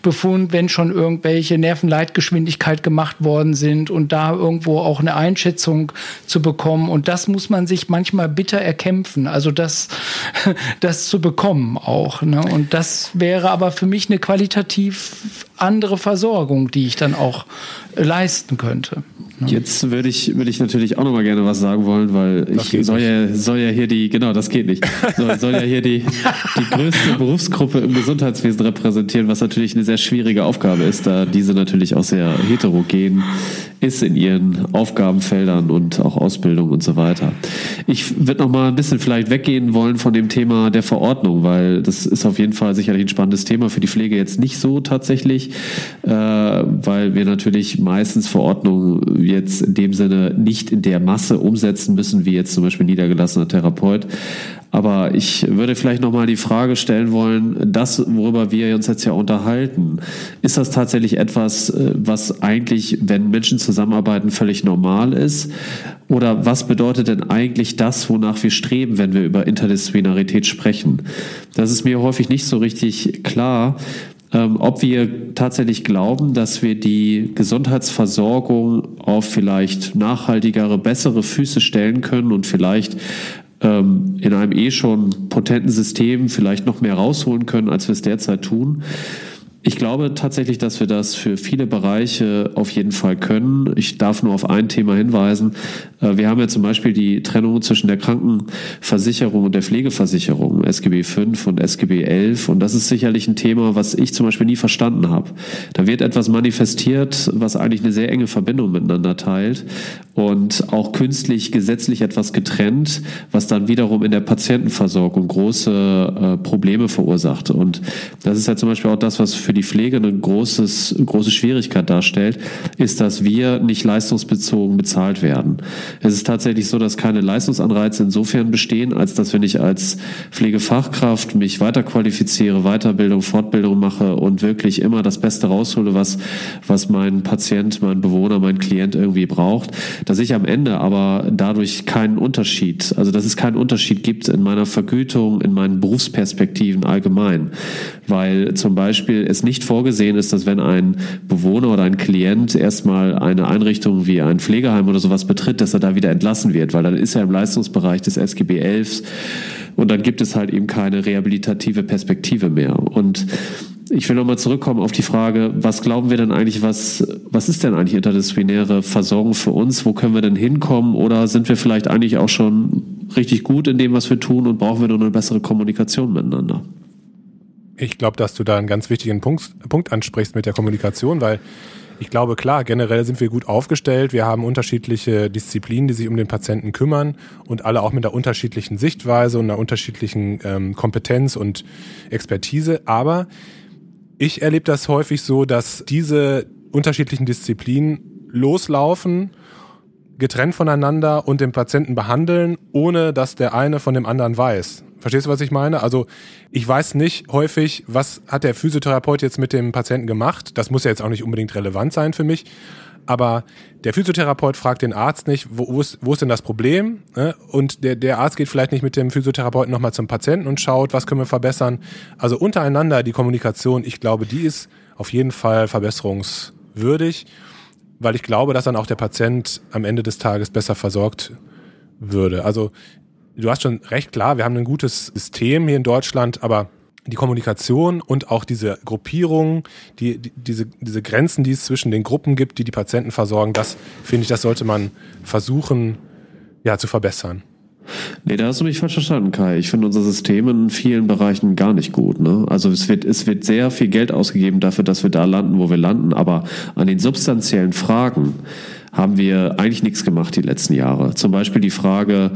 Befund, wenn schon irgendwelche Nervenleitgeschwindigkeit gemacht worden sind und da irgendwo auch eine Einschätzung zu bekommen. Und das muss man sich manchmal bitter erkämpfen. Also das, das zu bekommen auch. Ne? Und das wäre aber für mich eine qualitativ andere Versorgung, die ich dann auch leisten könnte. Jetzt würde ich, würde ich natürlich auch noch mal gerne was sagen wollen, weil das ich soll ja, soll ja hier die, genau, das geht nicht, soll, soll ja hier die, die größte Berufsgruppe im Gesundheitswesen repräsentieren, was natürlich eine sehr schwierige Aufgabe ist, da diese natürlich auch sehr heterogen ist in ihren Aufgabenfeldern und auch Ausbildung und so weiter. Ich würde noch mal ein bisschen vielleicht weggehen wollen von dem Thema der Verordnung, weil das ist auf jeden Fall sicherlich ein spannendes Thema für die Pflege jetzt nicht so tatsächlich, äh, weil wir natürlich meistens Verordnungen jetzt in dem Sinne nicht in der Masse umsetzen müssen, wie jetzt zum Beispiel niedergelassener Therapeut. Aber ich würde vielleicht nochmal die Frage stellen wollen, das, worüber wir uns jetzt ja unterhalten, ist das tatsächlich etwas, äh, was eigentlich, wenn Menschen zusammenarbeiten, völlig normal ist? Oder was bedeutet denn eigentlich das, wonach wir streben, wenn wir über Interdisziplinarität sprechen? Das ist mir häufig nicht so richtig klar, ähm, ob wir tatsächlich glauben, dass wir die Gesundheitsversorgung auf vielleicht nachhaltigere, bessere Füße stellen können und vielleicht ähm, in einem eh schon potenten System vielleicht noch mehr rausholen können, als wir es derzeit tun. Ich glaube tatsächlich, dass wir das für viele Bereiche auf jeden Fall können. Ich darf nur auf ein Thema hinweisen. Äh, wir haben ja zum Beispiel die Trennung zwischen der Krankenversicherung und der Pflegeversicherung, SGB 5 und SGB 11. Und das ist sicherlich ein Thema, was ich zum Beispiel nie verstanden habe. Da wird etwas manifestiert, was eigentlich eine sehr enge Verbindung miteinander teilt und auch künstlich gesetzlich etwas getrennt, was dann wiederum in der Patientenversorgung große äh, Probleme verursacht. Und das ist ja zum Beispiel auch das, was für die Pflege eine großes, große Schwierigkeit darstellt, ist, dass wir nicht leistungsbezogen bezahlt werden. Es ist tatsächlich so, dass keine Leistungsanreize insofern bestehen, als dass wenn ich als Pflegefachkraft mich weiterqualifiziere, Weiterbildung, Fortbildung mache und wirklich immer das Beste raushole, was, was mein Patient, mein Bewohner, mein Klient irgendwie braucht, dass ich am Ende aber dadurch keinen Unterschied, also dass es keinen Unterschied gibt in meiner Vergütung, in meinen Berufsperspektiven allgemein. Weil zum Beispiel es nicht vorgesehen ist, dass wenn ein Bewohner oder ein Klient erstmal eine Einrichtung wie ein Pflegeheim oder sowas betritt, dass er da wieder entlassen wird, weil dann ist er im Leistungsbereich des SGB 11 und dann gibt es halt eben keine rehabilitative Perspektive mehr. Und ich will nochmal zurückkommen auf die Frage, was glauben wir denn eigentlich, was, was ist denn eigentlich interdisziplinäre Versorgung für uns? Wo können wir denn hinkommen? Oder sind wir vielleicht eigentlich auch schon richtig gut in dem, was wir tun und brauchen wir nur eine bessere Kommunikation miteinander? Ich glaube, dass du da einen ganz wichtigen Punkt, Punkt ansprichst mit der Kommunikation, weil ich glaube, klar, generell sind wir gut aufgestellt. Wir haben unterschiedliche Disziplinen, die sich um den Patienten kümmern und alle auch mit einer unterschiedlichen Sichtweise und einer unterschiedlichen ähm, Kompetenz und Expertise. Aber ich erlebe das häufig so, dass diese unterschiedlichen Disziplinen loslaufen, getrennt voneinander und den Patienten behandeln, ohne dass der eine von dem anderen weiß. Verstehst du, was ich meine? Also ich weiß nicht häufig, was hat der Physiotherapeut jetzt mit dem Patienten gemacht. Das muss ja jetzt auch nicht unbedingt relevant sein für mich. Aber der Physiotherapeut fragt den Arzt nicht, wo, wo, ist, wo ist denn das Problem? Ne? Und der, der Arzt geht vielleicht nicht mit dem Physiotherapeuten nochmal zum Patienten und schaut, was können wir verbessern. Also untereinander die Kommunikation, ich glaube, die ist auf jeden Fall verbesserungswürdig, weil ich glaube, dass dann auch der Patient am Ende des Tages besser versorgt würde. Also du hast schon recht klar, wir haben ein gutes System hier in Deutschland, aber die Kommunikation und auch diese Gruppierung, die, die, diese, diese Grenzen, die es zwischen den Gruppen gibt, die die Patienten versorgen, das finde ich, das sollte man versuchen, ja, zu verbessern. Nee, da hast du mich falsch verstanden, Kai. Ich finde unser System in vielen Bereichen gar nicht gut. Ne? Also es wird, es wird sehr viel Geld ausgegeben dafür, dass wir da landen, wo wir landen, aber an den substanziellen Fragen, haben wir eigentlich nichts gemacht die letzten Jahre. Zum Beispiel die Frage,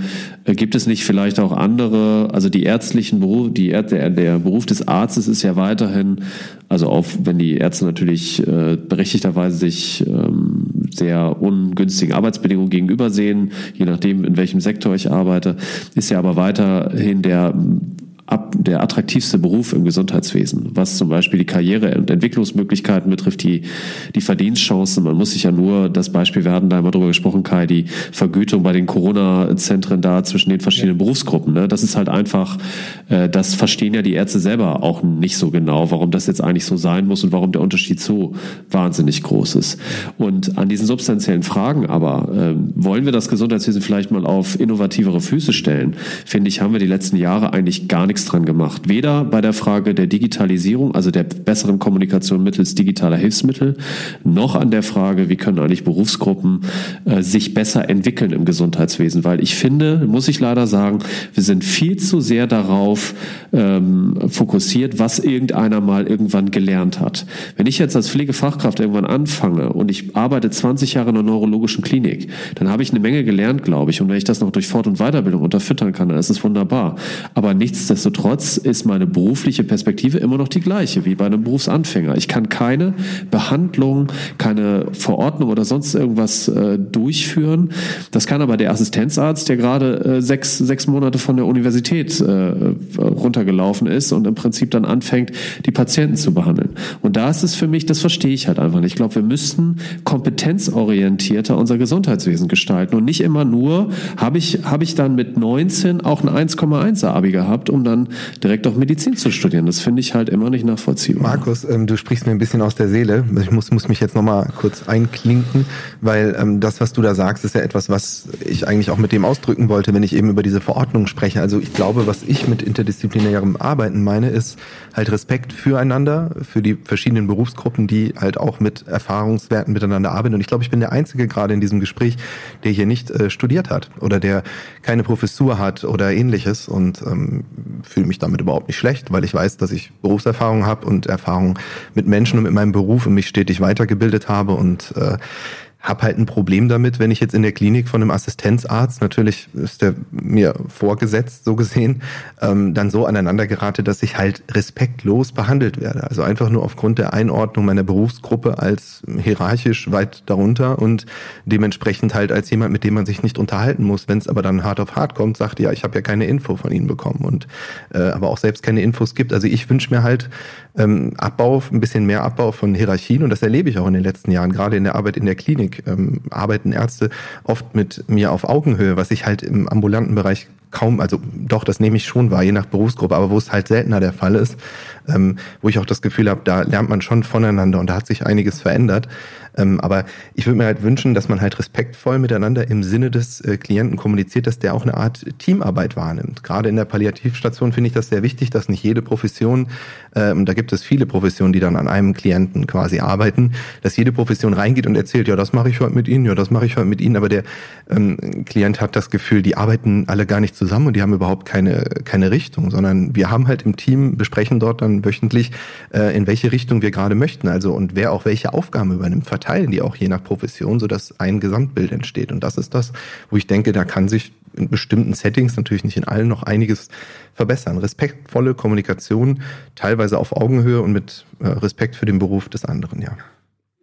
äh, gibt es nicht vielleicht auch andere, also die ärztlichen Berufe, die, der, der Beruf des Arztes ist ja weiterhin, also auch wenn die Ärzte natürlich äh, berechtigterweise sich ähm, sehr ungünstigen Arbeitsbedingungen gegenübersehen, je nachdem, in welchem Sektor ich arbeite, ist ja aber weiterhin der ab der attraktivste Beruf im Gesundheitswesen, was zum Beispiel die Karriere- und Entwicklungsmöglichkeiten betrifft, die, die Verdienstchancen. Man muss sich ja nur das Beispiel, wir hatten da immer drüber gesprochen, Kai, die Vergütung bei den Corona-Zentren da zwischen den verschiedenen ja. Berufsgruppen. Ne? Das ist halt einfach, äh, das verstehen ja die Ärzte selber auch nicht so genau, warum das jetzt eigentlich so sein muss und warum der Unterschied so wahnsinnig groß ist. Und an diesen substanziellen Fragen aber, äh, wollen wir das Gesundheitswesen vielleicht mal auf innovativere Füße stellen, finde ich, haben wir die letzten Jahre eigentlich gar nichts dran gemacht. Weder bei der Frage der Digitalisierung, also der besseren Kommunikation mittels digitaler Hilfsmittel, noch an der Frage, wie können eigentlich Berufsgruppen äh, sich besser entwickeln im Gesundheitswesen. Weil ich finde, muss ich leider sagen, wir sind viel zu sehr darauf ähm, fokussiert, was irgendeiner mal irgendwann gelernt hat. Wenn ich jetzt als Pflegefachkraft irgendwann anfange und ich arbeite 20 Jahre in einer neurologischen Klinik, dann habe ich eine Menge gelernt, glaube ich. Und wenn ich das noch durch Fort- und Weiterbildung unterfüttern kann, dann ist es wunderbar. Aber nichtsdestotrotz Nichtsdestotrotz ist meine berufliche Perspektive immer noch die gleiche wie bei einem Berufsanfänger. Ich kann keine Behandlung, keine Verordnung oder sonst irgendwas äh, durchführen. Das kann aber der Assistenzarzt, der gerade äh, sechs, sechs Monate von der Universität äh, runtergelaufen ist und im Prinzip dann anfängt, die Patienten zu behandeln. Und da ist es für mich, das verstehe ich halt einfach nicht. Ich glaube, wir müssten kompetenzorientierter unser Gesundheitswesen gestalten und nicht immer nur, habe ich, habe ich dann mit 19 auch ein 1,1er Abi gehabt, um dann direkt auch Medizin zu studieren. Das finde ich halt immer nicht nachvollziehbar. Markus, ähm, du sprichst mir ein bisschen aus der Seele. Ich muss, muss mich jetzt nochmal kurz einklinken, weil ähm, das, was du da sagst, ist ja etwas, was ich eigentlich auch mit dem ausdrücken wollte, wenn ich eben über diese Verordnung spreche. Also ich glaube, was ich mit interdisziplinärem Arbeiten meine, ist halt Respekt füreinander, für die verschiedenen Berufsgruppen, die halt auch mit Erfahrungswerten miteinander arbeiten. Und ich glaube, ich bin der Einzige gerade in diesem Gespräch, der hier nicht äh, studiert hat oder der keine Professur hat oder ähnliches. Und ähm, fühle mich damit überhaupt nicht schlecht, weil ich weiß, dass ich Berufserfahrung habe und Erfahrung mit Menschen und mit meinem Beruf und mich stetig weitergebildet habe und äh, habe halt ein Problem damit, wenn ich jetzt in der Klinik von einem Assistenzarzt, natürlich ist der mir vorgesetzt, so gesehen, ähm, dann so aneinander gerate, dass ich halt respektlos behandelt werde. Also einfach nur aufgrund der Einordnung meiner Berufsgruppe als hierarchisch weit darunter und dementsprechend halt als jemand, mit dem man sich nicht unterhalten muss. Wenn es aber dann hart auf hart kommt, sagt ja, ich habe ja keine Info von Ihnen bekommen und äh, aber auch selbst keine Infos gibt. Also ich wünsche mir halt ähm, Abbau, ein bisschen mehr Abbau von Hierarchien und das erlebe ich auch in den letzten Jahren, gerade in der Arbeit in der Klinik. Ähm, arbeiten Ärzte oft mit mir auf Augenhöhe, was ich halt im ambulanten Bereich kaum, also doch, das nehme ich schon wahr, je nach Berufsgruppe, aber wo es halt seltener der Fall ist, ähm, wo ich auch das Gefühl habe, da lernt man schon voneinander und da hat sich einiges verändert. Ähm, aber ich würde mir halt wünschen, dass man halt respektvoll miteinander im Sinne des äh, Klienten kommuniziert, dass der auch eine Art Teamarbeit wahrnimmt. Gerade in der Palliativstation finde ich das sehr wichtig, dass nicht jede Profession, ähm, da gibt es viele Professionen, die dann an einem Klienten quasi arbeiten, dass jede Profession reingeht und erzählt, ja, das mache ich heute mit Ihnen, ja, das mache ich heute mit Ihnen, aber der ähm, Klient hat das Gefühl, die arbeiten alle gar nicht zusammen und die haben überhaupt keine, keine Richtung, sondern wir haben halt im Team, besprechen dort dann wöchentlich, äh, in welche Richtung wir gerade möchten, also und wer auch welche Aufgaben übernimmt verteilen die auch je nach Profession, sodass ein Gesamtbild entsteht. Und das ist das, wo ich denke, da kann sich in bestimmten Settings, natürlich nicht in allen, noch einiges verbessern. Respektvolle Kommunikation, teilweise auf Augenhöhe und mit äh, Respekt für den Beruf des anderen, ja.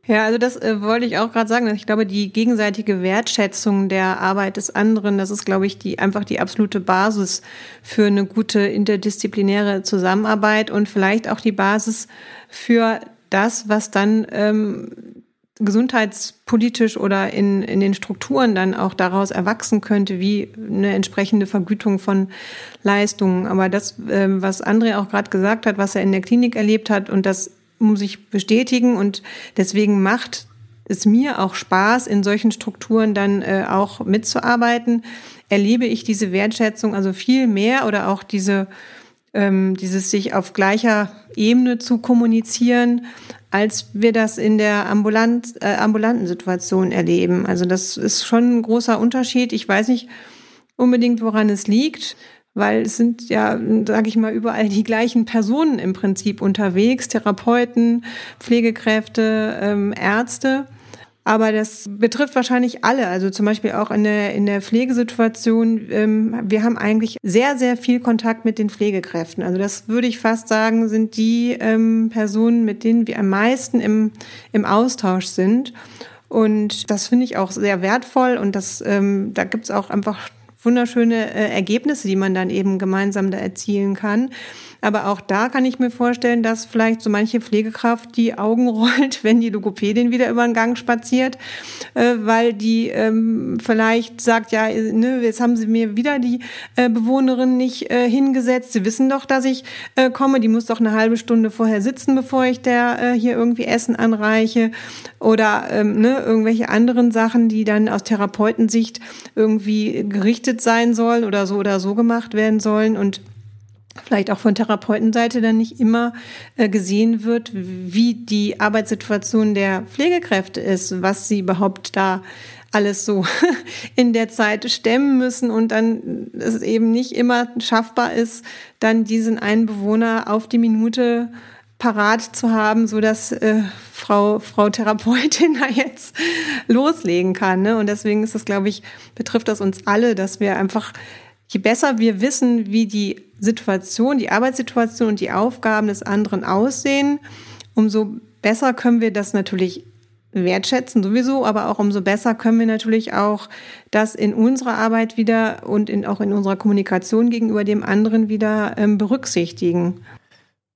Ja, also das äh, wollte ich auch gerade sagen. Ich glaube, die gegenseitige Wertschätzung der Arbeit des anderen, das ist, glaube ich, die einfach die absolute Basis für eine gute interdisziplinäre Zusammenarbeit und vielleicht auch die Basis für das, was dann ähm, gesundheitspolitisch oder in, in den Strukturen dann auch daraus erwachsen könnte, wie eine entsprechende Vergütung von Leistungen. Aber das, ähm, was André auch gerade gesagt hat, was er in der Klinik erlebt hat, und das muss ich bestätigen und deswegen macht es mir auch Spaß, in solchen Strukturen dann äh, auch mitzuarbeiten, erlebe ich diese Wertschätzung also viel mehr oder auch diese ähm, dieses sich auf gleicher Ebene zu kommunizieren, als wir das in der ambulant, äh, ambulanten Situation erleben. Also das ist schon ein großer Unterschied. Ich weiß nicht unbedingt, woran es liegt, weil es sind ja, sage ich mal, überall die gleichen Personen im Prinzip unterwegs, Therapeuten, Pflegekräfte, ähm, Ärzte. Aber das betrifft wahrscheinlich alle. Also zum Beispiel auch in der, in der Pflegesituation. Ähm, wir haben eigentlich sehr, sehr viel Kontakt mit den Pflegekräften. Also das würde ich fast sagen, sind die ähm, Personen, mit denen wir am meisten im, im Austausch sind. Und das finde ich auch sehr wertvoll und das, ähm, da gibt's auch einfach wunderschöne äh, Ergebnisse, die man dann eben gemeinsam da erzielen kann. Aber auch da kann ich mir vorstellen, dass vielleicht so manche Pflegekraft die Augen rollt, wenn die Logopädin wieder über den Gang spaziert, äh, weil die ähm, vielleicht sagt, ja, ne, jetzt haben sie mir wieder die äh, Bewohnerin nicht äh, hingesetzt. Sie wissen doch, dass ich äh, komme. Die muss doch eine halbe Stunde vorher sitzen, bevor ich der äh, hier irgendwie Essen anreiche. Oder ähm, ne, irgendwelche anderen Sachen, die dann aus Therapeutensicht irgendwie gerichtet sein sollen oder so oder so gemacht werden sollen. Und vielleicht auch von Therapeutenseite dann nicht immer äh, gesehen wird, wie die Arbeitssituation der Pflegekräfte ist, was sie überhaupt da alles so in der Zeit stemmen müssen und dann es eben nicht immer schaffbar ist, dann diesen einen Bewohner auf die Minute parat zu haben, so dass äh, Frau Frau Therapeutin da jetzt loslegen kann. Ne? Und deswegen ist das, glaube ich, betrifft das uns alle, dass wir einfach je besser wir wissen, wie die Situation, die Arbeitssituation und die Aufgaben des anderen aussehen, umso besser können wir das natürlich wertschätzen sowieso, aber auch umso besser können wir natürlich auch das in unserer Arbeit wieder und in, auch in unserer Kommunikation gegenüber dem anderen wieder ähm, berücksichtigen.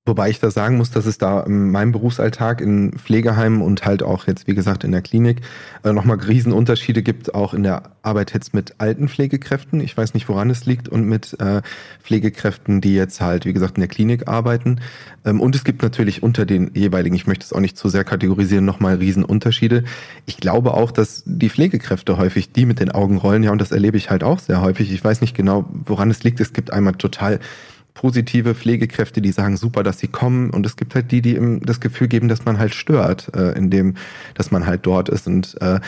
Wobei ich da sagen muss, dass es da in meinem Berufsalltag in Pflegeheimen und halt auch jetzt, wie gesagt, in der Klinik äh, nochmal Riesenunterschiede gibt, auch in der Arbeit jetzt mit alten Pflegekräften. Ich weiß nicht, woran es liegt und mit äh, Pflegekräften, die jetzt halt, wie gesagt, in der Klinik arbeiten. Ähm, und es gibt natürlich unter den jeweiligen, ich möchte es auch nicht zu sehr kategorisieren, nochmal Riesenunterschiede. Ich glaube auch, dass die Pflegekräfte häufig die mit den Augen rollen, ja, und das erlebe ich halt auch sehr häufig. Ich weiß nicht genau, woran es liegt. Es gibt einmal total positive Pflegekräfte, die sagen, super, dass sie kommen. Und es gibt halt die, die ihm das Gefühl geben, dass man halt stört, äh, in dem, dass man halt dort ist. Und äh,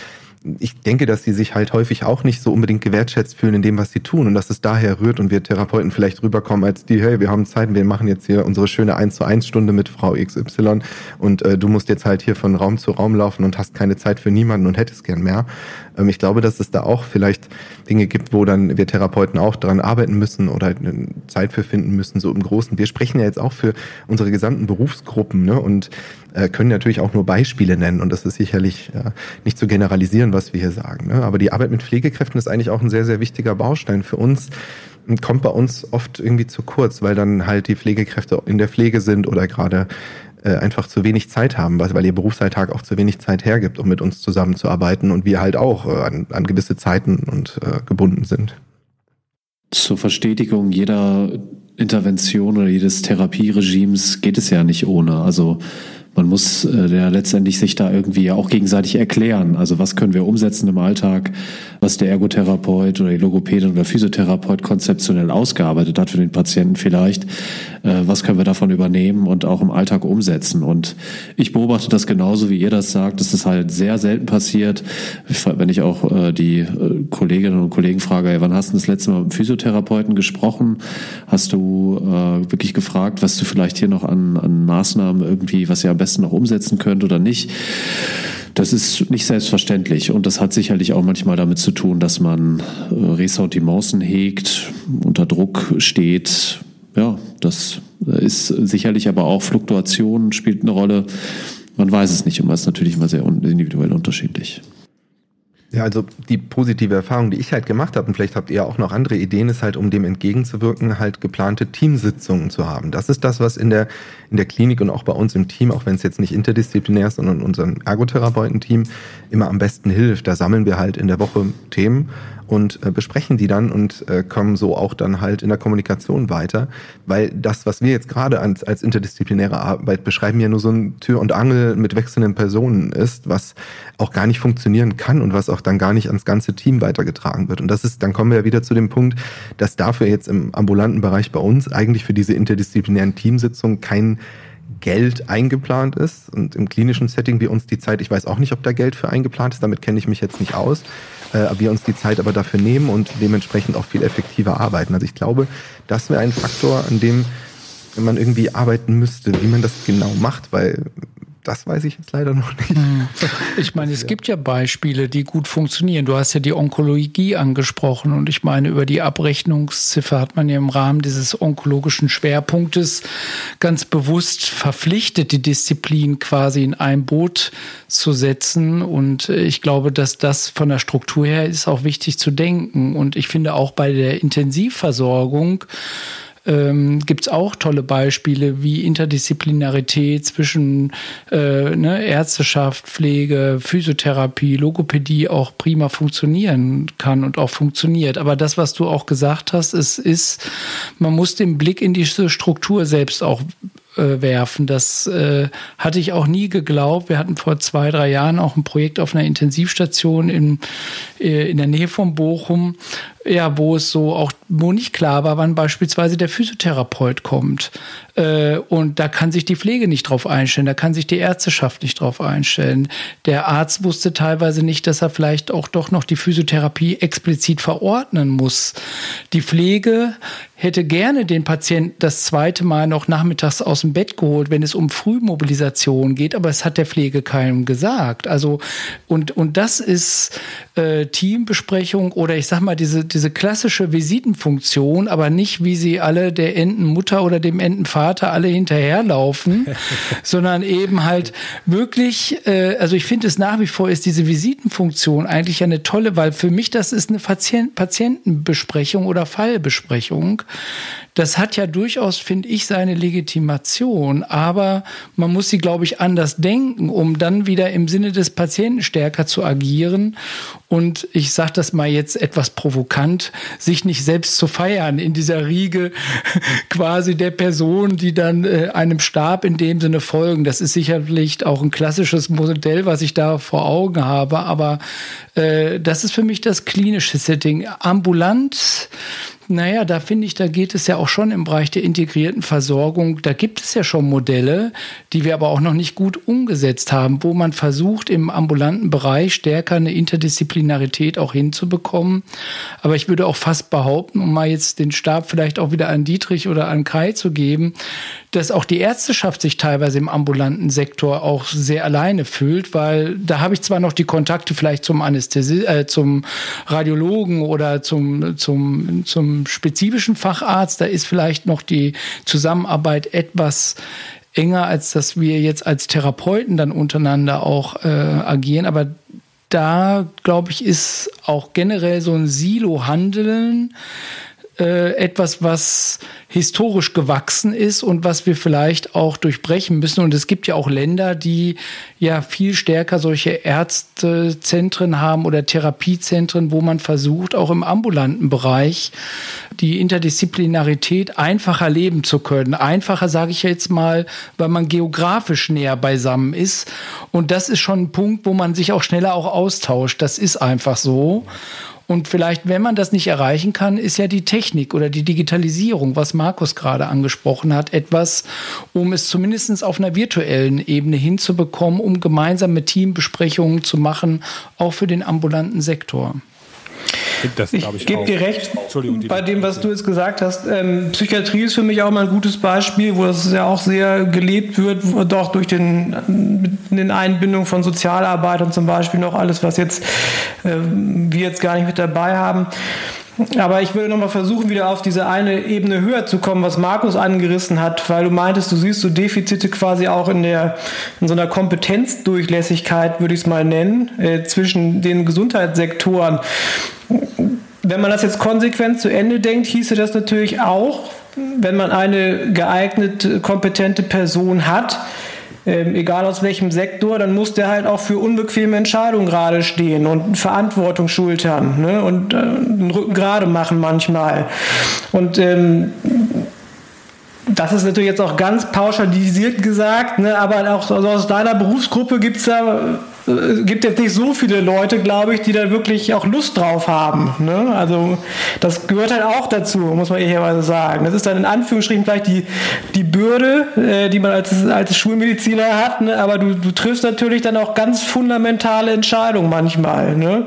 ich denke, dass sie sich halt häufig auch nicht so unbedingt gewertschätzt fühlen in dem, was sie tun und dass es daher rührt und wir Therapeuten vielleicht rüberkommen als die, hey, wir haben Zeit, wir machen jetzt hier unsere schöne 1 zu 1 Stunde mit Frau XY und äh, du musst jetzt halt hier von Raum zu Raum laufen und hast keine Zeit für niemanden und hättest gern mehr. Ähm, ich glaube, dass es da auch vielleicht Dinge gibt, wo dann wir Therapeuten auch daran arbeiten müssen oder halt Zeit für finden müssen, so im Großen. Wir sprechen ja jetzt auch für unsere gesamten Berufsgruppen ne? und äh, können natürlich auch nur Beispiele nennen und das ist sicherlich nicht zu generalisieren, was wir hier sagen. Ne? Aber die Arbeit mit Pflegekräften ist eigentlich auch ein sehr, sehr wichtiger Baustein für uns und kommt bei uns oft irgendwie zu kurz, weil dann halt die Pflegekräfte in der Pflege sind oder gerade äh, einfach zu wenig Zeit haben, weil, weil ihr Berufsalltag auch zu wenig Zeit hergibt, um mit uns zusammenzuarbeiten und wir halt auch äh, an, an gewisse Zeiten und äh, gebunden sind. Zur Verstetigung jeder Intervention oder jedes Therapieregimes geht es ja nicht ohne. Also man muss äh, ja letztendlich sich da irgendwie auch gegenseitig erklären. Also was können wir umsetzen im Alltag, was der Ergotherapeut oder die Logopädin oder Physiotherapeut konzeptionell ausgearbeitet hat für den Patienten vielleicht, äh, was können wir davon übernehmen und auch im Alltag umsetzen. Und ich beobachte das genauso, wie ihr das sagt, dass das halt sehr selten passiert. Wenn ich auch äh, die äh, Kolleginnen und Kollegen frage, hey, wann hast du das letzte Mal mit einem Physiotherapeuten gesprochen? Hast du äh, wirklich gefragt, was du vielleicht hier noch an, an Maßnahmen irgendwie, was ihr am besten noch umsetzen könnt oder nicht? Das ist nicht selbstverständlich und das hat sicherlich auch manchmal damit zu tun, dass man äh, Ressentiments hegt, unter Druck steht. Ja, das ist sicherlich aber auch Fluktuation spielt eine Rolle. Man weiß es nicht immer, ist natürlich immer sehr individuell unterschiedlich. Ja, also die positive Erfahrung, die ich halt gemacht habe, und vielleicht habt ihr auch noch andere Ideen, ist halt, um dem entgegenzuwirken, halt geplante Teamsitzungen zu haben. Das ist das, was in der, in der Klinik und auch bei uns im Team, auch wenn es jetzt nicht interdisziplinär ist, sondern unserem Ergotherapeutenteam immer am besten hilft. Da sammeln wir halt in der Woche Themen und äh, besprechen die dann und äh, kommen so auch dann halt in der Kommunikation weiter, weil das, was wir jetzt gerade als, als interdisziplinäre Arbeit beschreiben, ja nur so ein Tür und Angel mit wechselnden Personen ist, was auch gar nicht funktionieren kann und was auch dann gar nicht ans ganze Team weitergetragen wird. Und das ist, dann kommen wir ja wieder zu dem Punkt, dass dafür jetzt im ambulanten Bereich bei uns eigentlich für diese interdisziplinären Teamsitzungen kein Geld eingeplant ist und im klinischen Setting wir uns die Zeit, ich weiß auch nicht, ob da Geld für eingeplant ist, damit kenne ich mich jetzt nicht aus, äh, wir uns die Zeit aber dafür nehmen und dementsprechend auch viel effektiver arbeiten. Also ich glaube, das wäre ein Faktor, an dem man irgendwie arbeiten müsste, wie man das genau macht, weil das weiß ich jetzt leider noch nicht. Hm. Ich meine, es gibt ja Beispiele, die gut funktionieren. Du hast ja die Onkologie angesprochen und ich meine, über die Abrechnungsziffer hat man ja im Rahmen dieses onkologischen Schwerpunktes ganz bewusst verpflichtet, die Disziplin quasi in ein Boot zu setzen. Und ich glaube, dass das von der Struktur her ist auch wichtig zu denken. Und ich finde auch bei der Intensivversorgung, ähm, gibt es auch tolle Beispiele wie Interdisziplinarität zwischen äh, ne, Ärzteschaft, Pflege, Physiotherapie, Logopädie auch prima funktionieren kann und auch funktioniert. Aber das, was du auch gesagt hast, es ist, man muss den Blick in diese Struktur selbst auch äh, werfen. Das äh, hatte ich auch nie geglaubt. Wir hatten vor zwei, drei Jahren auch ein Projekt auf einer Intensivstation in, äh, in der Nähe von Bochum, ja, wo es so auch, wo nicht klar war, wann beispielsweise der Physiotherapeut kommt. Äh, und da kann sich die Pflege nicht drauf einstellen, da kann sich die Ärzteschaft nicht drauf einstellen. Der Arzt wusste teilweise nicht, dass er vielleicht auch doch noch die Physiotherapie explizit verordnen muss. Die Pflege hätte gerne den Patienten das zweite Mal noch nachmittags aus dem Bett geholt, wenn es um Frühmobilisation geht, aber es hat der Pflege keinem gesagt. Also, und, und das ist äh, Teambesprechung oder ich sag mal, diese, diese klassische Visitenfunktion, aber nicht, wie sie alle der Entenmutter oder dem Entenvater alle hinterherlaufen, sondern eben halt wirklich, äh, also ich finde es nach wie vor ist diese Visitenfunktion eigentlich eine tolle, weil für mich das ist eine Patient Patientenbesprechung oder Fallbesprechung. Das hat ja durchaus, finde ich, seine Legitimation, aber man muss sie, glaube ich, anders denken, um dann wieder im Sinne des Patienten stärker zu agieren und ich sage das mal jetzt etwas provokant, sich nicht selbst zu feiern in dieser Riege quasi der Person, die dann äh, einem Stab in dem Sinne folgen. Das ist sicherlich auch ein klassisches Modell, was ich da vor Augen habe, aber äh, das ist für mich das klinische Setting. Ambulant naja, da finde ich, da geht es ja auch schon im Bereich der integrierten Versorgung. Da gibt es ja schon Modelle, die wir aber auch noch nicht gut umgesetzt haben, wo man versucht, im ambulanten Bereich stärker eine Interdisziplinarität auch hinzubekommen. Aber ich würde auch fast behaupten, um mal jetzt den Stab vielleicht auch wieder an Dietrich oder an Kai zu geben, dass auch die Ärzteschaft sich teilweise im ambulanten Sektor auch sehr alleine fühlt, weil da habe ich zwar noch die Kontakte vielleicht zum Anästhesie, äh, zum Radiologen oder zum, zum, zum spezifischen Facharzt, da ist vielleicht noch die Zusammenarbeit etwas enger, als dass wir jetzt als Therapeuten dann untereinander auch äh, agieren, aber da, glaube ich, ist auch generell so ein Silo-Handeln äh, etwas, was historisch gewachsen ist und was wir vielleicht auch durchbrechen müssen. Und es gibt ja auch Länder, die ja viel stärker solche Ärztezentren haben oder Therapiezentren, wo man versucht, auch im ambulanten Bereich die Interdisziplinarität einfacher leben zu können. Einfacher, sage ich jetzt mal, weil man geografisch näher beisammen ist. Und das ist schon ein Punkt, wo man sich auch schneller auch austauscht. Das ist einfach so. Und vielleicht, wenn man das nicht erreichen kann, ist ja die Technik oder die Digitalisierung, was Markus gerade angesprochen hat, etwas, um es zumindest auf einer virtuellen Ebene hinzubekommen, um gemeinsame Teambesprechungen zu machen, auch für den ambulanten Sektor. Das, ich, ich gebe dir recht bei dem, was du jetzt gesagt hast. Ähm, Psychiatrie ist für mich auch mal ein gutes Beispiel, wo das ja auch sehr gelebt wird, doch durch den, den Einbindung von Sozialarbeitern zum Beispiel noch alles, was jetzt äh, wir jetzt gar nicht mit dabei haben. Aber ich würde nochmal versuchen, wieder auf diese eine Ebene höher zu kommen, was Markus angerissen hat, weil du meintest, du siehst so Defizite quasi auch in, der, in so einer Kompetenzdurchlässigkeit, würde ich es mal nennen, äh, zwischen den Gesundheitssektoren. Wenn man das jetzt konsequent zu Ende denkt, hieße das natürlich auch, wenn man eine geeignete, kompetente Person hat, ähm, egal aus welchem Sektor, dann muss der halt auch für unbequeme Entscheidungen gerade stehen und Verantwortung schultern ne? und äh, den Rücken gerade machen manchmal. Und ähm, das ist natürlich jetzt auch ganz pauschalisiert gesagt, ne? aber auch also aus deiner Berufsgruppe gibt es da äh, gibt jetzt nicht so viele Leute, glaube ich, die da wirklich auch Lust drauf haben. Ne? Also das gehört halt auch dazu, muss man ehrlicherweise sagen. Das ist dann in Anführungsstrichen vielleicht die, die Bürde, äh, die man als, als Schulmediziner hat, ne? aber du, du triffst natürlich dann auch ganz fundamentale Entscheidungen manchmal. Ne?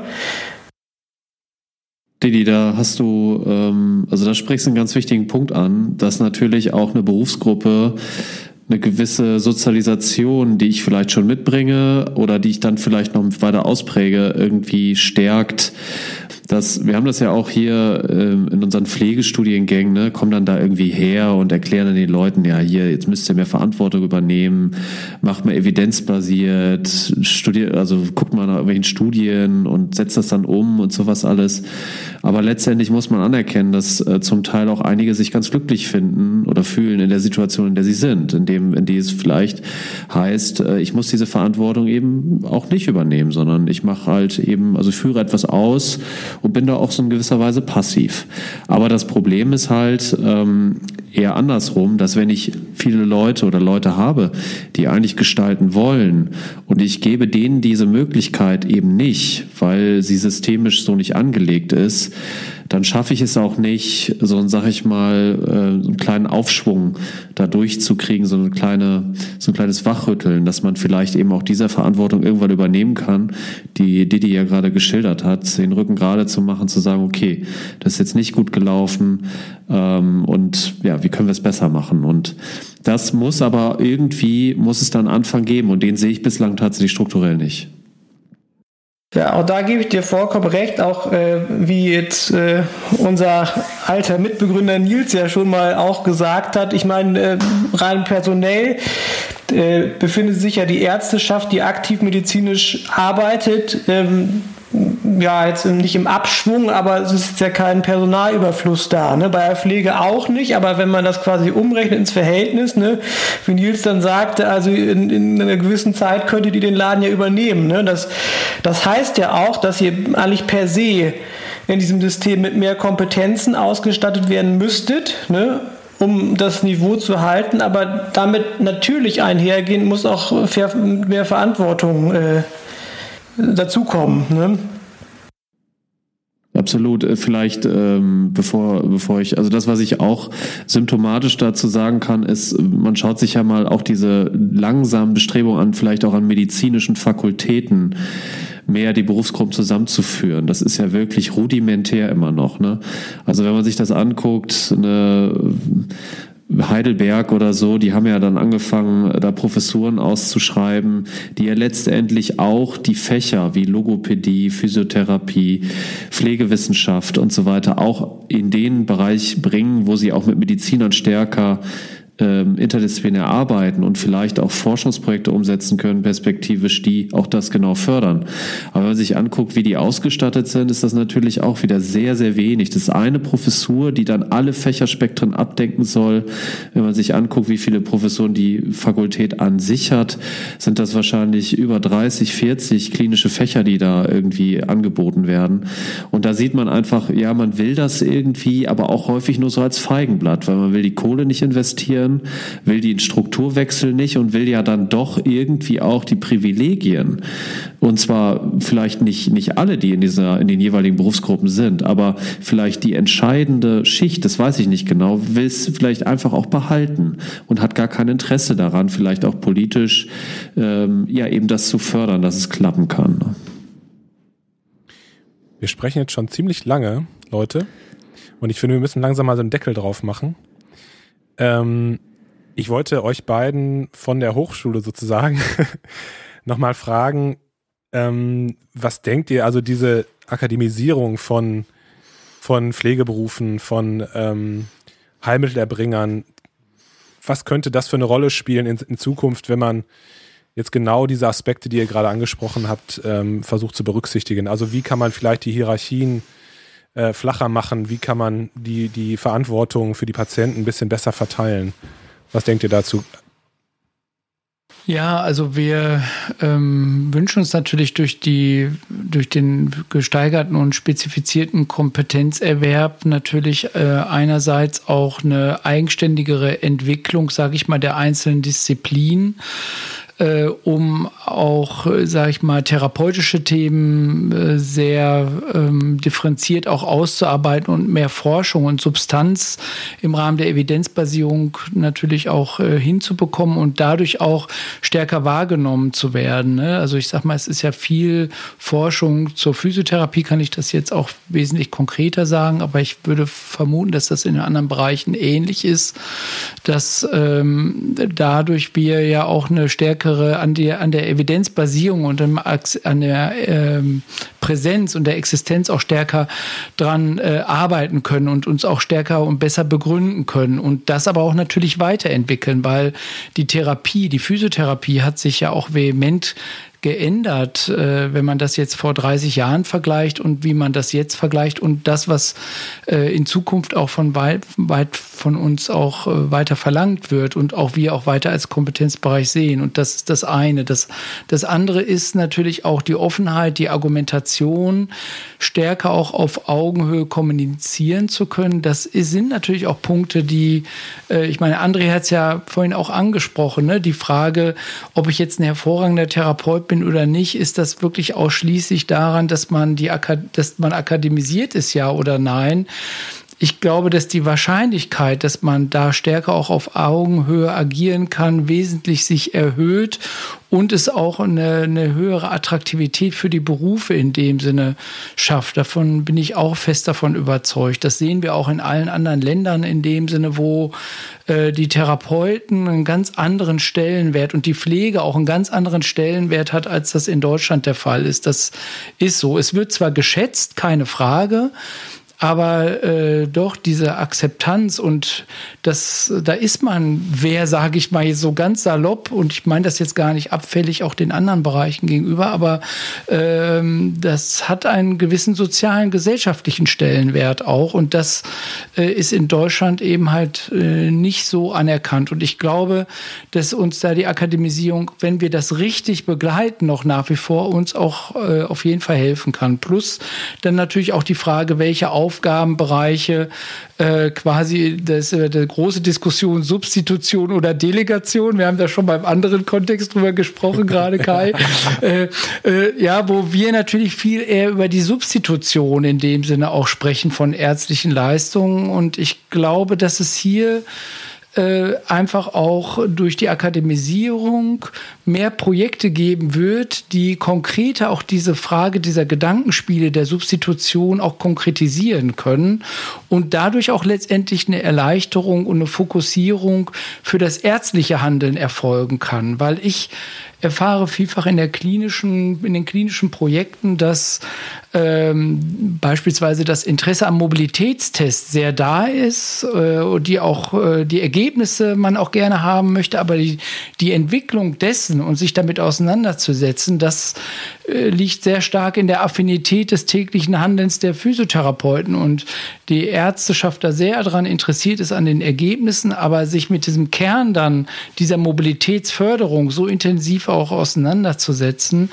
Didi, da hast du, ähm, also da sprichst du einen ganz wichtigen Punkt an, dass natürlich auch eine Berufsgruppe eine gewisse Sozialisation, die ich vielleicht schon mitbringe oder die ich dann vielleicht noch weiter auspräge, irgendwie stärkt, dass wir haben das ja auch hier ähm, in unseren Pflegestudiengängen, ne, kommen dann da irgendwie her und erklären dann den Leuten, ja, hier, jetzt müsst ihr mehr Verantwortung übernehmen, macht mal evidenzbasiert, studiert, also guckt mal nach irgendwelchen Studien und setzt das dann um und sowas alles. Aber letztendlich muss man anerkennen, dass äh, zum Teil auch einige sich ganz glücklich finden oder fühlen in der Situation, in der sie sind, in dem, in die es vielleicht heißt, äh, ich muss diese Verantwortung eben auch nicht übernehmen, sondern ich mache halt eben, also führe etwas aus und bin da auch so in gewisser Weise passiv. Aber das Problem ist halt ähm, eher andersrum, dass wenn ich viele Leute oder Leute habe, die eigentlich gestalten wollen und ich gebe denen diese Möglichkeit eben nicht, weil sie systemisch so nicht angelegt ist, dann schaffe ich es auch nicht, so ein, sag ich mal, äh, einen kleinen Aufschwung da durchzukriegen, so eine kleine, so ein kleines Wachrütteln, dass man vielleicht eben auch dieser Verantwortung irgendwann übernehmen kann, die Didi ja gerade geschildert hat, den Rücken gerade zu machen, zu sagen, okay, das ist jetzt nicht gut gelaufen ähm, und ja, wie können wir es besser machen? Und das muss aber irgendwie, muss es dann Anfang geben und den sehe ich bislang tatsächlich strukturell nicht. Ja, auch da gebe ich dir vollkommen recht, auch äh, wie jetzt äh, unser alter Mitbegründer Nils ja schon mal auch gesagt hat. Ich meine, äh, rein personell äh, befindet sich ja die Ärzteschaft, die aktiv medizinisch arbeitet, ähm, ja, jetzt nicht im Abschwung, aber es ist ja kein Personalüberfluss da. Ne? Bei der Pflege auch nicht, aber wenn man das quasi umrechnet ins Verhältnis, ne? wie Nils dann sagte, also in, in einer gewissen Zeit könntet ihr den Laden ja übernehmen. Ne? Das, das heißt ja auch, dass ihr eigentlich per se in diesem System mit mehr Kompetenzen ausgestattet werden müsstet, ne? um das Niveau zu halten, aber damit natürlich einhergehen muss auch mehr Verantwortung äh, dazukommen. Ne? Absolut. Äh, vielleicht, ähm, bevor, bevor ich, also das, was ich auch symptomatisch dazu sagen kann, ist, man schaut sich ja mal auch diese langsamen Bestrebungen an, vielleicht auch an medizinischen Fakultäten mehr die Berufsgruppen zusammenzuführen. Das ist ja wirklich rudimentär immer noch. Ne? Also wenn man sich das anguckt, eine Heidelberg oder so, die haben ja dann angefangen, da Professuren auszuschreiben, die ja letztendlich auch die Fächer wie Logopädie, Physiotherapie, Pflegewissenschaft und so weiter auch in den Bereich bringen, wo sie auch mit Medizinern stärker ähm, interdisziplinär arbeiten und vielleicht auch Forschungsprojekte umsetzen können, perspektivisch, die auch das genau fördern. Aber wenn man sich anguckt, wie die ausgestattet sind, ist das natürlich auch wieder sehr, sehr wenig. Das ist eine Professur, die dann alle Fächerspektren abdenken soll. Wenn man sich anguckt, wie viele Professuren die Fakultät an sich hat, sind das wahrscheinlich über 30, 40 klinische Fächer, die da irgendwie angeboten werden. Und da sieht man einfach, ja, man will das irgendwie, aber auch häufig nur so als Feigenblatt, weil man will die Kohle nicht investieren reduzieren, will den Strukturwechsel nicht und will ja dann doch irgendwie auch die Privilegien. Und zwar vielleicht nicht, nicht alle, die in dieser, in den jeweiligen Berufsgruppen sind, aber vielleicht die entscheidende Schicht, das weiß ich nicht genau, will es vielleicht einfach auch behalten und hat gar kein Interesse daran, vielleicht auch politisch, ähm, ja, eben das zu fördern, dass es klappen kann. Wir sprechen jetzt schon ziemlich lange, Leute. Und ich finde, wir müssen langsam mal so einen Deckel drauf machen. Ähm, ich wollte euch beiden von der Hochschule sozusagen nochmal fragen, ähm, was denkt ihr, also diese Akademisierung von, von Pflegeberufen, von ähm, Heilmittelerbringern, was könnte das für eine Rolle spielen in, in, Zukunft, wenn man jetzt genau diese Aspekte, die ihr gerade angesprochen habt, ähm, versucht zu berücksichtigen? Also wie kann man vielleicht die Hierarchien äh, flacher machen? Wie kann man die, die Verantwortung für die Patienten ein bisschen besser verteilen? Was denkt ihr dazu? Ja, also wir ähm, wünschen uns natürlich durch die durch den gesteigerten und spezifizierten Kompetenzerwerb natürlich äh, einerseits auch eine eigenständigere Entwicklung, sage ich mal, der einzelnen Disziplinen äh, um auch, äh, sage ich mal, therapeutische Themen äh, sehr ähm, differenziert auch auszuarbeiten und mehr Forschung und Substanz im Rahmen der Evidenzbasierung natürlich auch äh, hinzubekommen und dadurch auch stärker wahrgenommen zu werden. Ne? Also ich sage mal, es ist ja viel Forschung zur Physiotherapie, kann ich das jetzt auch wesentlich konkreter sagen, aber ich würde vermuten, dass das in anderen Bereichen ähnlich ist, dass ähm, dadurch wir ja auch eine stärkere stärkere an, die, an der Evidenzbasierung und an der ähm, Präsenz und der Existenz auch stärker dran äh, arbeiten können und uns auch stärker und besser begründen können und das aber auch natürlich weiterentwickeln, weil die Therapie, die Physiotherapie hat sich ja auch vehement geändert, äh, wenn man das jetzt vor 30 Jahren vergleicht und wie man das jetzt vergleicht und das, was äh, in Zukunft auch von weit, weit von uns auch äh, weiter verlangt wird und auch wir auch weiter als Kompetenzbereich sehen. Und das ist das eine. Das, das andere ist natürlich auch die Offenheit, die Argumentation, stärker auch auf Augenhöhe kommunizieren zu können. Das sind natürlich auch Punkte, die, äh, ich meine, André hat es ja vorhin auch angesprochen, ne? die Frage, ob ich jetzt ein hervorragender Therapeut bin oder nicht, ist das wirklich ausschließlich daran, dass man die dass man akademisiert ist, ja oder nein? Ich glaube, dass die Wahrscheinlichkeit, dass man da stärker auch auf Augenhöhe agieren kann, wesentlich sich erhöht und es auch eine, eine höhere Attraktivität für die Berufe in dem Sinne schafft. Davon bin ich auch fest davon überzeugt. Das sehen wir auch in allen anderen Ländern in dem Sinne, wo äh, die Therapeuten einen ganz anderen Stellenwert und die Pflege auch einen ganz anderen Stellenwert hat, als das in Deutschland der Fall ist. Das ist so. Es wird zwar geschätzt, keine Frage, aber äh, doch diese Akzeptanz und das, da ist man, wer, sage ich mal, so ganz salopp. Und ich meine das jetzt gar nicht abfällig auch den anderen Bereichen gegenüber, aber ähm, das hat einen gewissen sozialen, gesellschaftlichen Stellenwert auch. Und das äh, ist in Deutschland eben halt äh, nicht so anerkannt. Und ich glaube, dass uns da die Akademisierung, wenn wir das richtig begleiten, noch nach wie vor uns auch äh, auf jeden Fall helfen kann. Plus dann natürlich auch die Frage, welche Aufgaben Aufgabenbereiche äh, quasi das, äh, die große Diskussion Substitution oder Delegation. Wir haben da schon beim anderen Kontext drüber gesprochen, gerade Kai. äh, äh, ja, wo wir natürlich viel eher über die Substitution in dem Sinne auch sprechen von ärztlichen Leistungen. Und ich glaube, dass es hier äh, einfach auch durch die Akademisierung mehr Projekte geben wird, die konkreter auch diese Frage dieser Gedankenspiele der Substitution auch konkretisieren können und dadurch auch letztendlich eine Erleichterung und eine Fokussierung für das ärztliche Handeln erfolgen kann, weil ich erfahre vielfach in der klinischen, in den klinischen Projekten, dass ähm, beispielsweise das Interesse am Mobilitätstest sehr da ist, äh, die auch äh, die Ergebnisse man auch gerne haben möchte, aber die, die Entwicklung dessen und sich damit auseinanderzusetzen, das äh, liegt sehr stark in der Affinität des täglichen Handelns der Physiotherapeuten. Und die Ärzteschaft da sehr daran interessiert ist an den Ergebnissen, aber sich mit diesem Kern dann dieser Mobilitätsförderung so intensiv auch auseinanderzusetzen,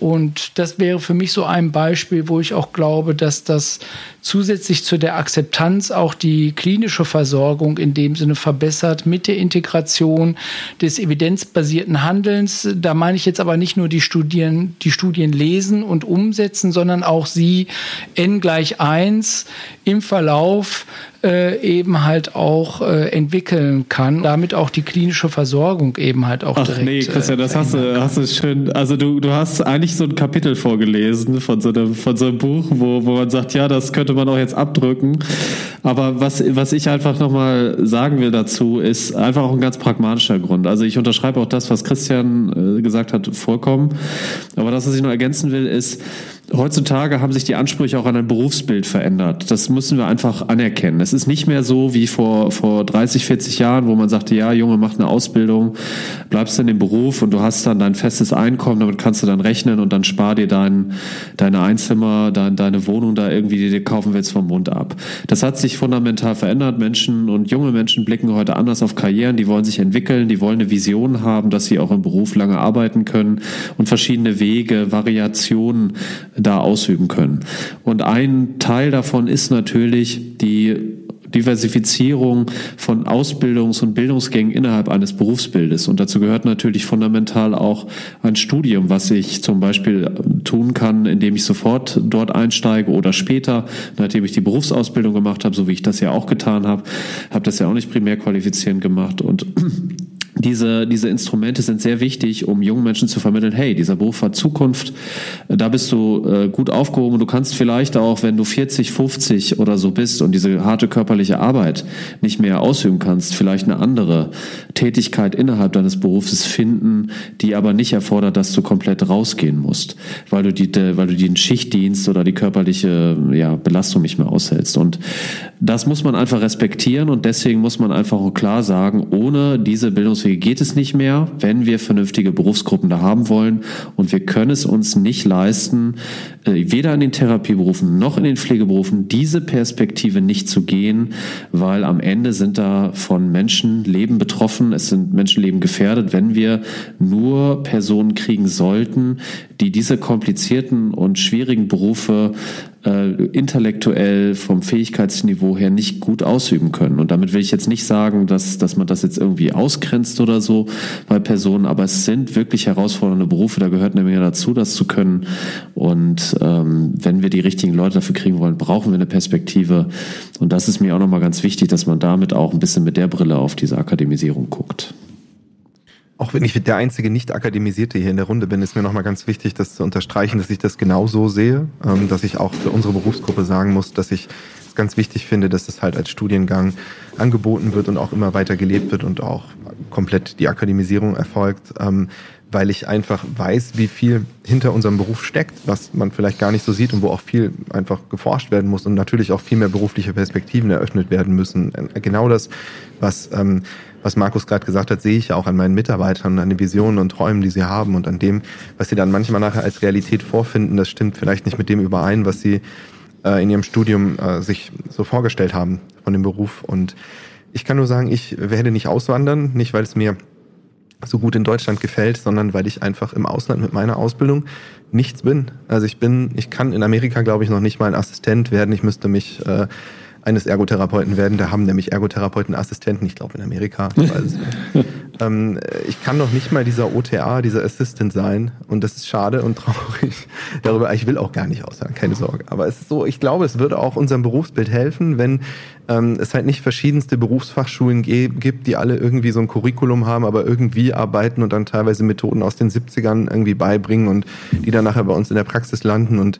und das wäre für mich so ein Beispiel, wo ich auch glaube, dass das zusätzlich zu der Akzeptanz auch die klinische Versorgung in dem Sinne verbessert mit der Integration des evidenzbasierten Handelns. Da meine ich jetzt aber nicht nur die Studien, die Studien lesen und umsetzen, sondern auch sie n gleich eins im Verlauf äh, eben halt auch äh, entwickeln kann, damit auch die klinische Versorgung eben halt auch Ach, direkt. Nee, Christian, das hast du, hast du schön. Also du, du hast eigentlich so ein Kapitel vorgelesen von so einem, von so einem Buch, wo, wo man sagt, ja, das könnte man auch jetzt abdrücken. Aber was, was ich einfach nochmal sagen will dazu, ist einfach auch ein ganz pragmatischer Grund. Also ich unterschreibe auch das, was Christian äh, gesagt hat, vollkommen. Aber das, was ich noch ergänzen will, ist, Heutzutage haben sich die Ansprüche auch an ein Berufsbild verändert. Das müssen wir einfach anerkennen. Es ist nicht mehr so wie vor, vor 30, 40 Jahren, wo man sagte, ja, Junge, mach eine Ausbildung, bleibst in dem Beruf und du hast dann dein festes Einkommen, damit kannst du dann rechnen und dann spar dir dein, deine Einzimmer, dein, deine Wohnung da irgendwie, die du kaufen willst, vom Mund ab. Das hat sich fundamental verändert. Menschen und junge Menschen blicken heute anders auf Karrieren, die wollen sich entwickeln, die wollen eine Vision haben, dass sie auch im Beruf lange arbeiten können und verschiedene Wege, Variationen da ausüben können. Und ein Teil davon ist natürlich die Diversifizierung von Ausbildungs- und Bildungsgängen innerhalb eines Berufsbildes. Und dazu gehört natürlich fundamental auch ein Studium, was ich zum Beispiel tun kann, indem ich sofort dort einsteige oder später, nachdem ich die Berufsausbildung gemacht habe, so wie ich das ja auch getan habe, habe das ja auch nicht primär qualifizierend gemacht und diese, diese Instrumente sind sehr wichtig, um jungen Menschen zu vermitteln, hey, dieser Beruf hat Zukunft, da bist du äh, gut aufgehoben. Du kannst vielleicht auch, wenn du 40, 50 oder so bist und diese harte körperliche Arbeit nicht mehr ausüben kannst, vielleicht eine andere Tätigkeit innerhalb deines Berufes finden, die aber nicht erfordert, dass du komplett rausgehen musst, weil du die, weil du den Schichtdienst oder die körperliche ja, Belastung nicht mehr aushältst. Und das muss man einfach respektieren und deswegen muss man einfach auch klar sagen, ohne diese Bildungswege geht es nicht mehr, wenn wir vernünftige Berufsgruppen da haben wollen. Und wir können es uns nicht leisten, äh, weder in den Therapieberufen noch in den Pflegeberufen diese Perspektive nicht zu gehen, weil am Ende sind da von Menschenleben betroffen, es sind Menschenleben gefährdet, wenn wir nur Personen kriegen sollten, die diese komplizierten und schwierigen Berufe äh, intellektuell vom Fähigkeitsniveau her nicht gut ausüben können. Und damit will ich jetzt nicht sagen, dass, dass man das jetzt irgendwie ausgrenzt oder so bei Personen, aber es sind wirklich herausfordernde Berufe, da gehört eine Menge dazu, das zu können. Und ähm, wenn wir die richtigen Leute dafür kriegen wollen, brauchen wir eine Perspektive. Und das ist mir auch nochmal ganz wichtig, dass man damit auch ein bisschen mit der Brille auf diese Akademisierung guckt. Auch wenn ich der einzige Nicht-Akademisierte hier in der Runde bin, ist mir nochmal ganz wichtig, das zu unterstreichen, dass ich das genauso sehe, ähm, dass ich auch für unsere Berufsgruppe sagen muss, dass ich es ganz wichtig finde, dass es halt als Studiengang angeboten wird und auch immer weiter gelebt wird und auch komplett die Akademisierung erfolgt, ähm, weil ich einfach weiß, wie viel hinter unserem Beruf steckt, was man vielleicht gar nicht so sieht und wo auch viel einfach geforscht werden muss und natürlich auch viel mehr berufliche Perspektiven eröffnet werden müssen. Genau das, was ähm, was Markus gerade gesagt hat, sehe ich ja auch an meinen Mitarbeitern, an den Visionen und Träumen, die sie haben und an dem, was sie dann manchmal nachher als Realität vorfinden. Das stimmt vielleicht nicht mit dem überein, was sie äh, in ihrem Studium äh, sich so vorgestellt haben von dem Beruf. Und ich kann nur sagen, ich werde nicht auswandern, nicht weil es mir so gut in Deutschland gefällt, sondern weil ich einfach im Ausland mit meiner Ausbildung nichts bin. Also ich bin, ich kann in Amerika, glaube ich, noch nicht mal ein Assistent werden. Ich müsste mich äh, eines Ergotherapeuten werden. Da haben nämlich Ergotherapeuten Assistenten, ich glaube in Amerika. Ich, weiß es nicht. ähm, ich kann noch nicht mal dieser OTA, dieser Assistant sein. Und das ist schade und traurig. Darüber, ich will auch gar nicht aussagen, keine Sorge. Aber es ist so, ich glaube, es würde auch unserem Berufsbild helfen, wenn ähm, es halt nicht verschiedenste Berufsfachschulen gibt, die alle irgendwie so ein Curriculum haben, aber irgendwie arbeiten und dann teilweise Methoden aus den 70ern irgendwie beibringen und die dann nachher bei uns in der Praxis landen und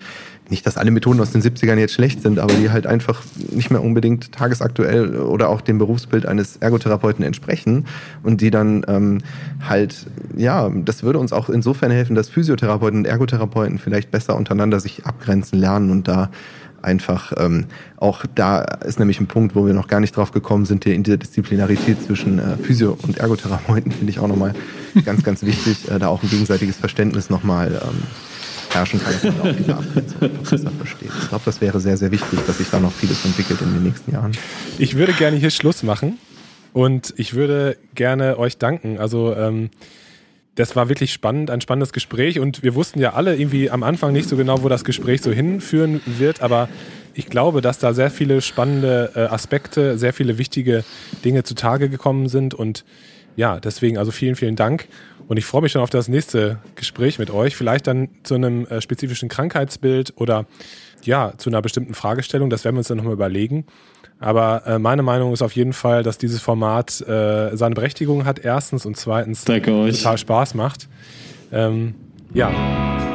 nicht, dass alle Methoden aus den 70ern jetzt schlecht sind, aber die halt einfach nicht mehr unbedingt tagesaktuell oder auch dem Berufsbild eines Ergotherapeuten entsprechen und die dann ähm, halt, ja, das würde uns auch insofern helfen, dass Physiotherapeuten und Ergotherapeuten vielleicht besser untereinander sich abgrenzen lernen und da einfach ähm, auch da ist nämlich ein Punkt, wo wir noch gar nicht drauf gekommen sind, die Interdisziplinarität zwischen äh, Physio- und Ergotherapeuten finde ich auch nochmal ganz, ganz wichtig, äh, da auch ein gegenseitiges Verständnis nochmal ähm, herrschen kann, dass man auch diese Abgrenzung versteht. Ich glaube, das wäre sehr, sehr wichtig, dass sich da noch vieles entwickelt in den nächsten Jahren. Ich würde gerne hier Schluss machen und ich würde gerne euch danken. Also ähm, das war wirklich spannend, ein spannendes Gespräch und wir wussten ja alle irgendwie am Anfang nicht so genau, wo das Gespräch so hinführen wird, aber ich glaube, dass da sehr viele spannende äh, Aspekte, sehr viele wichtige Dinge zutage gekommen sind und ja, deswegen also vielen, vielen Dank. Und ich freue mich schon auf das nächste Gespräch mit euch. Vielleicht dann zu einem äh, spezifischen Krankheitsbild oder ja, zu einer bestimmten Fragestellung. Das werden wir uns dann nochmal überlegen. Aber äh, meine Meinung ist auf jeden Fall, dass dieses Format äh, seine Berechtigung hat, erstens und zweitens total Spaß macht. Ähm, ja,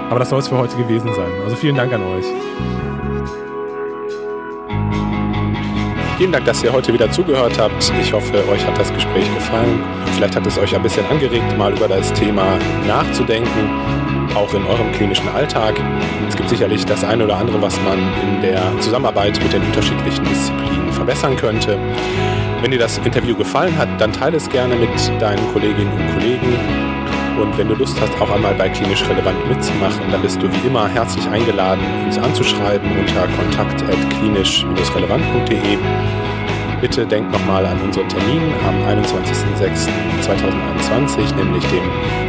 aber das soll es für heute gewesen sein. Also vielen Dank an euch. Vielen Dank, dass ihr heute wieder zugehört habt. Ich hoffe, euch hat das Gespräch gefallen. Vielleicht hat es euch ein bisschen angeregt, mal über das Thema nachzudenken, auch in eurem klinischen Alltag. Es gibt sicherlich das eine oder andere, was man in der Zusammenarbeit mit den unterschiedlichen Disziplinen verbessern könnte. Wenn dir das Interview gefallen hat, dann teile es gerne mit deinen Kolleginnen und Kollegen und wenn du Lust hast, auch einmal bei Klinisch Relevant mitzumachen, dann bist du wie immer herzlich eingeladen, uns anzuschreiben unter kontakt.klinisch-relevant.de. Bitte denk nochmal an unseren Termin am 21.06.2021, nämlich dem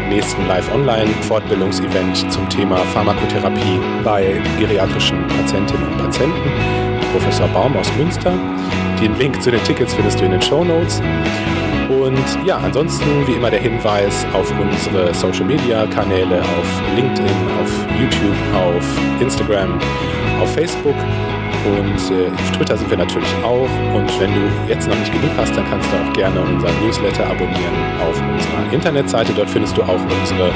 nächsten Live-Online-Fortbildungsevent zum Thema Pharmakotherapie bei geriatrischen Patientinnen und Patienten. Professor Baum aus Münster. Den Link zu den Tickets findest du in den Show Notes. Und ja, ansonsten wie immer der Hinweis auf unsere Social Media Kanäle, auf LinkedIn, auf YouTube, auf Instagram, auf Facebook und äh, auf Twitter sind wir natürlich auch. Und wenn du jetzt noch nicht genug hast, dann kannst du auch gerne unseren Newsletter abonnieren auf unserer Internetseite. Dort findest du auch unsere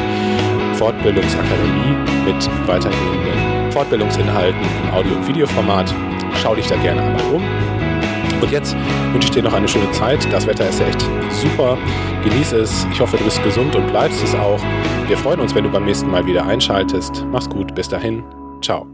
Fortbildungsakademie mit weitergehenden Fortbildungsinhalten im Audio- und Videoformat. Schau dich da gerne einmal um. Und jetzt wünsche ich dir noch eine schöne Zeit. Das Wetter ist echt super. Genieß es. Ich hoffe, du bist gesund und bleibst es auch. Wir freuen uns, wenn du beim nächsten Mal wieder einschaltest. Mach's gut. Bis dahin. Ciao.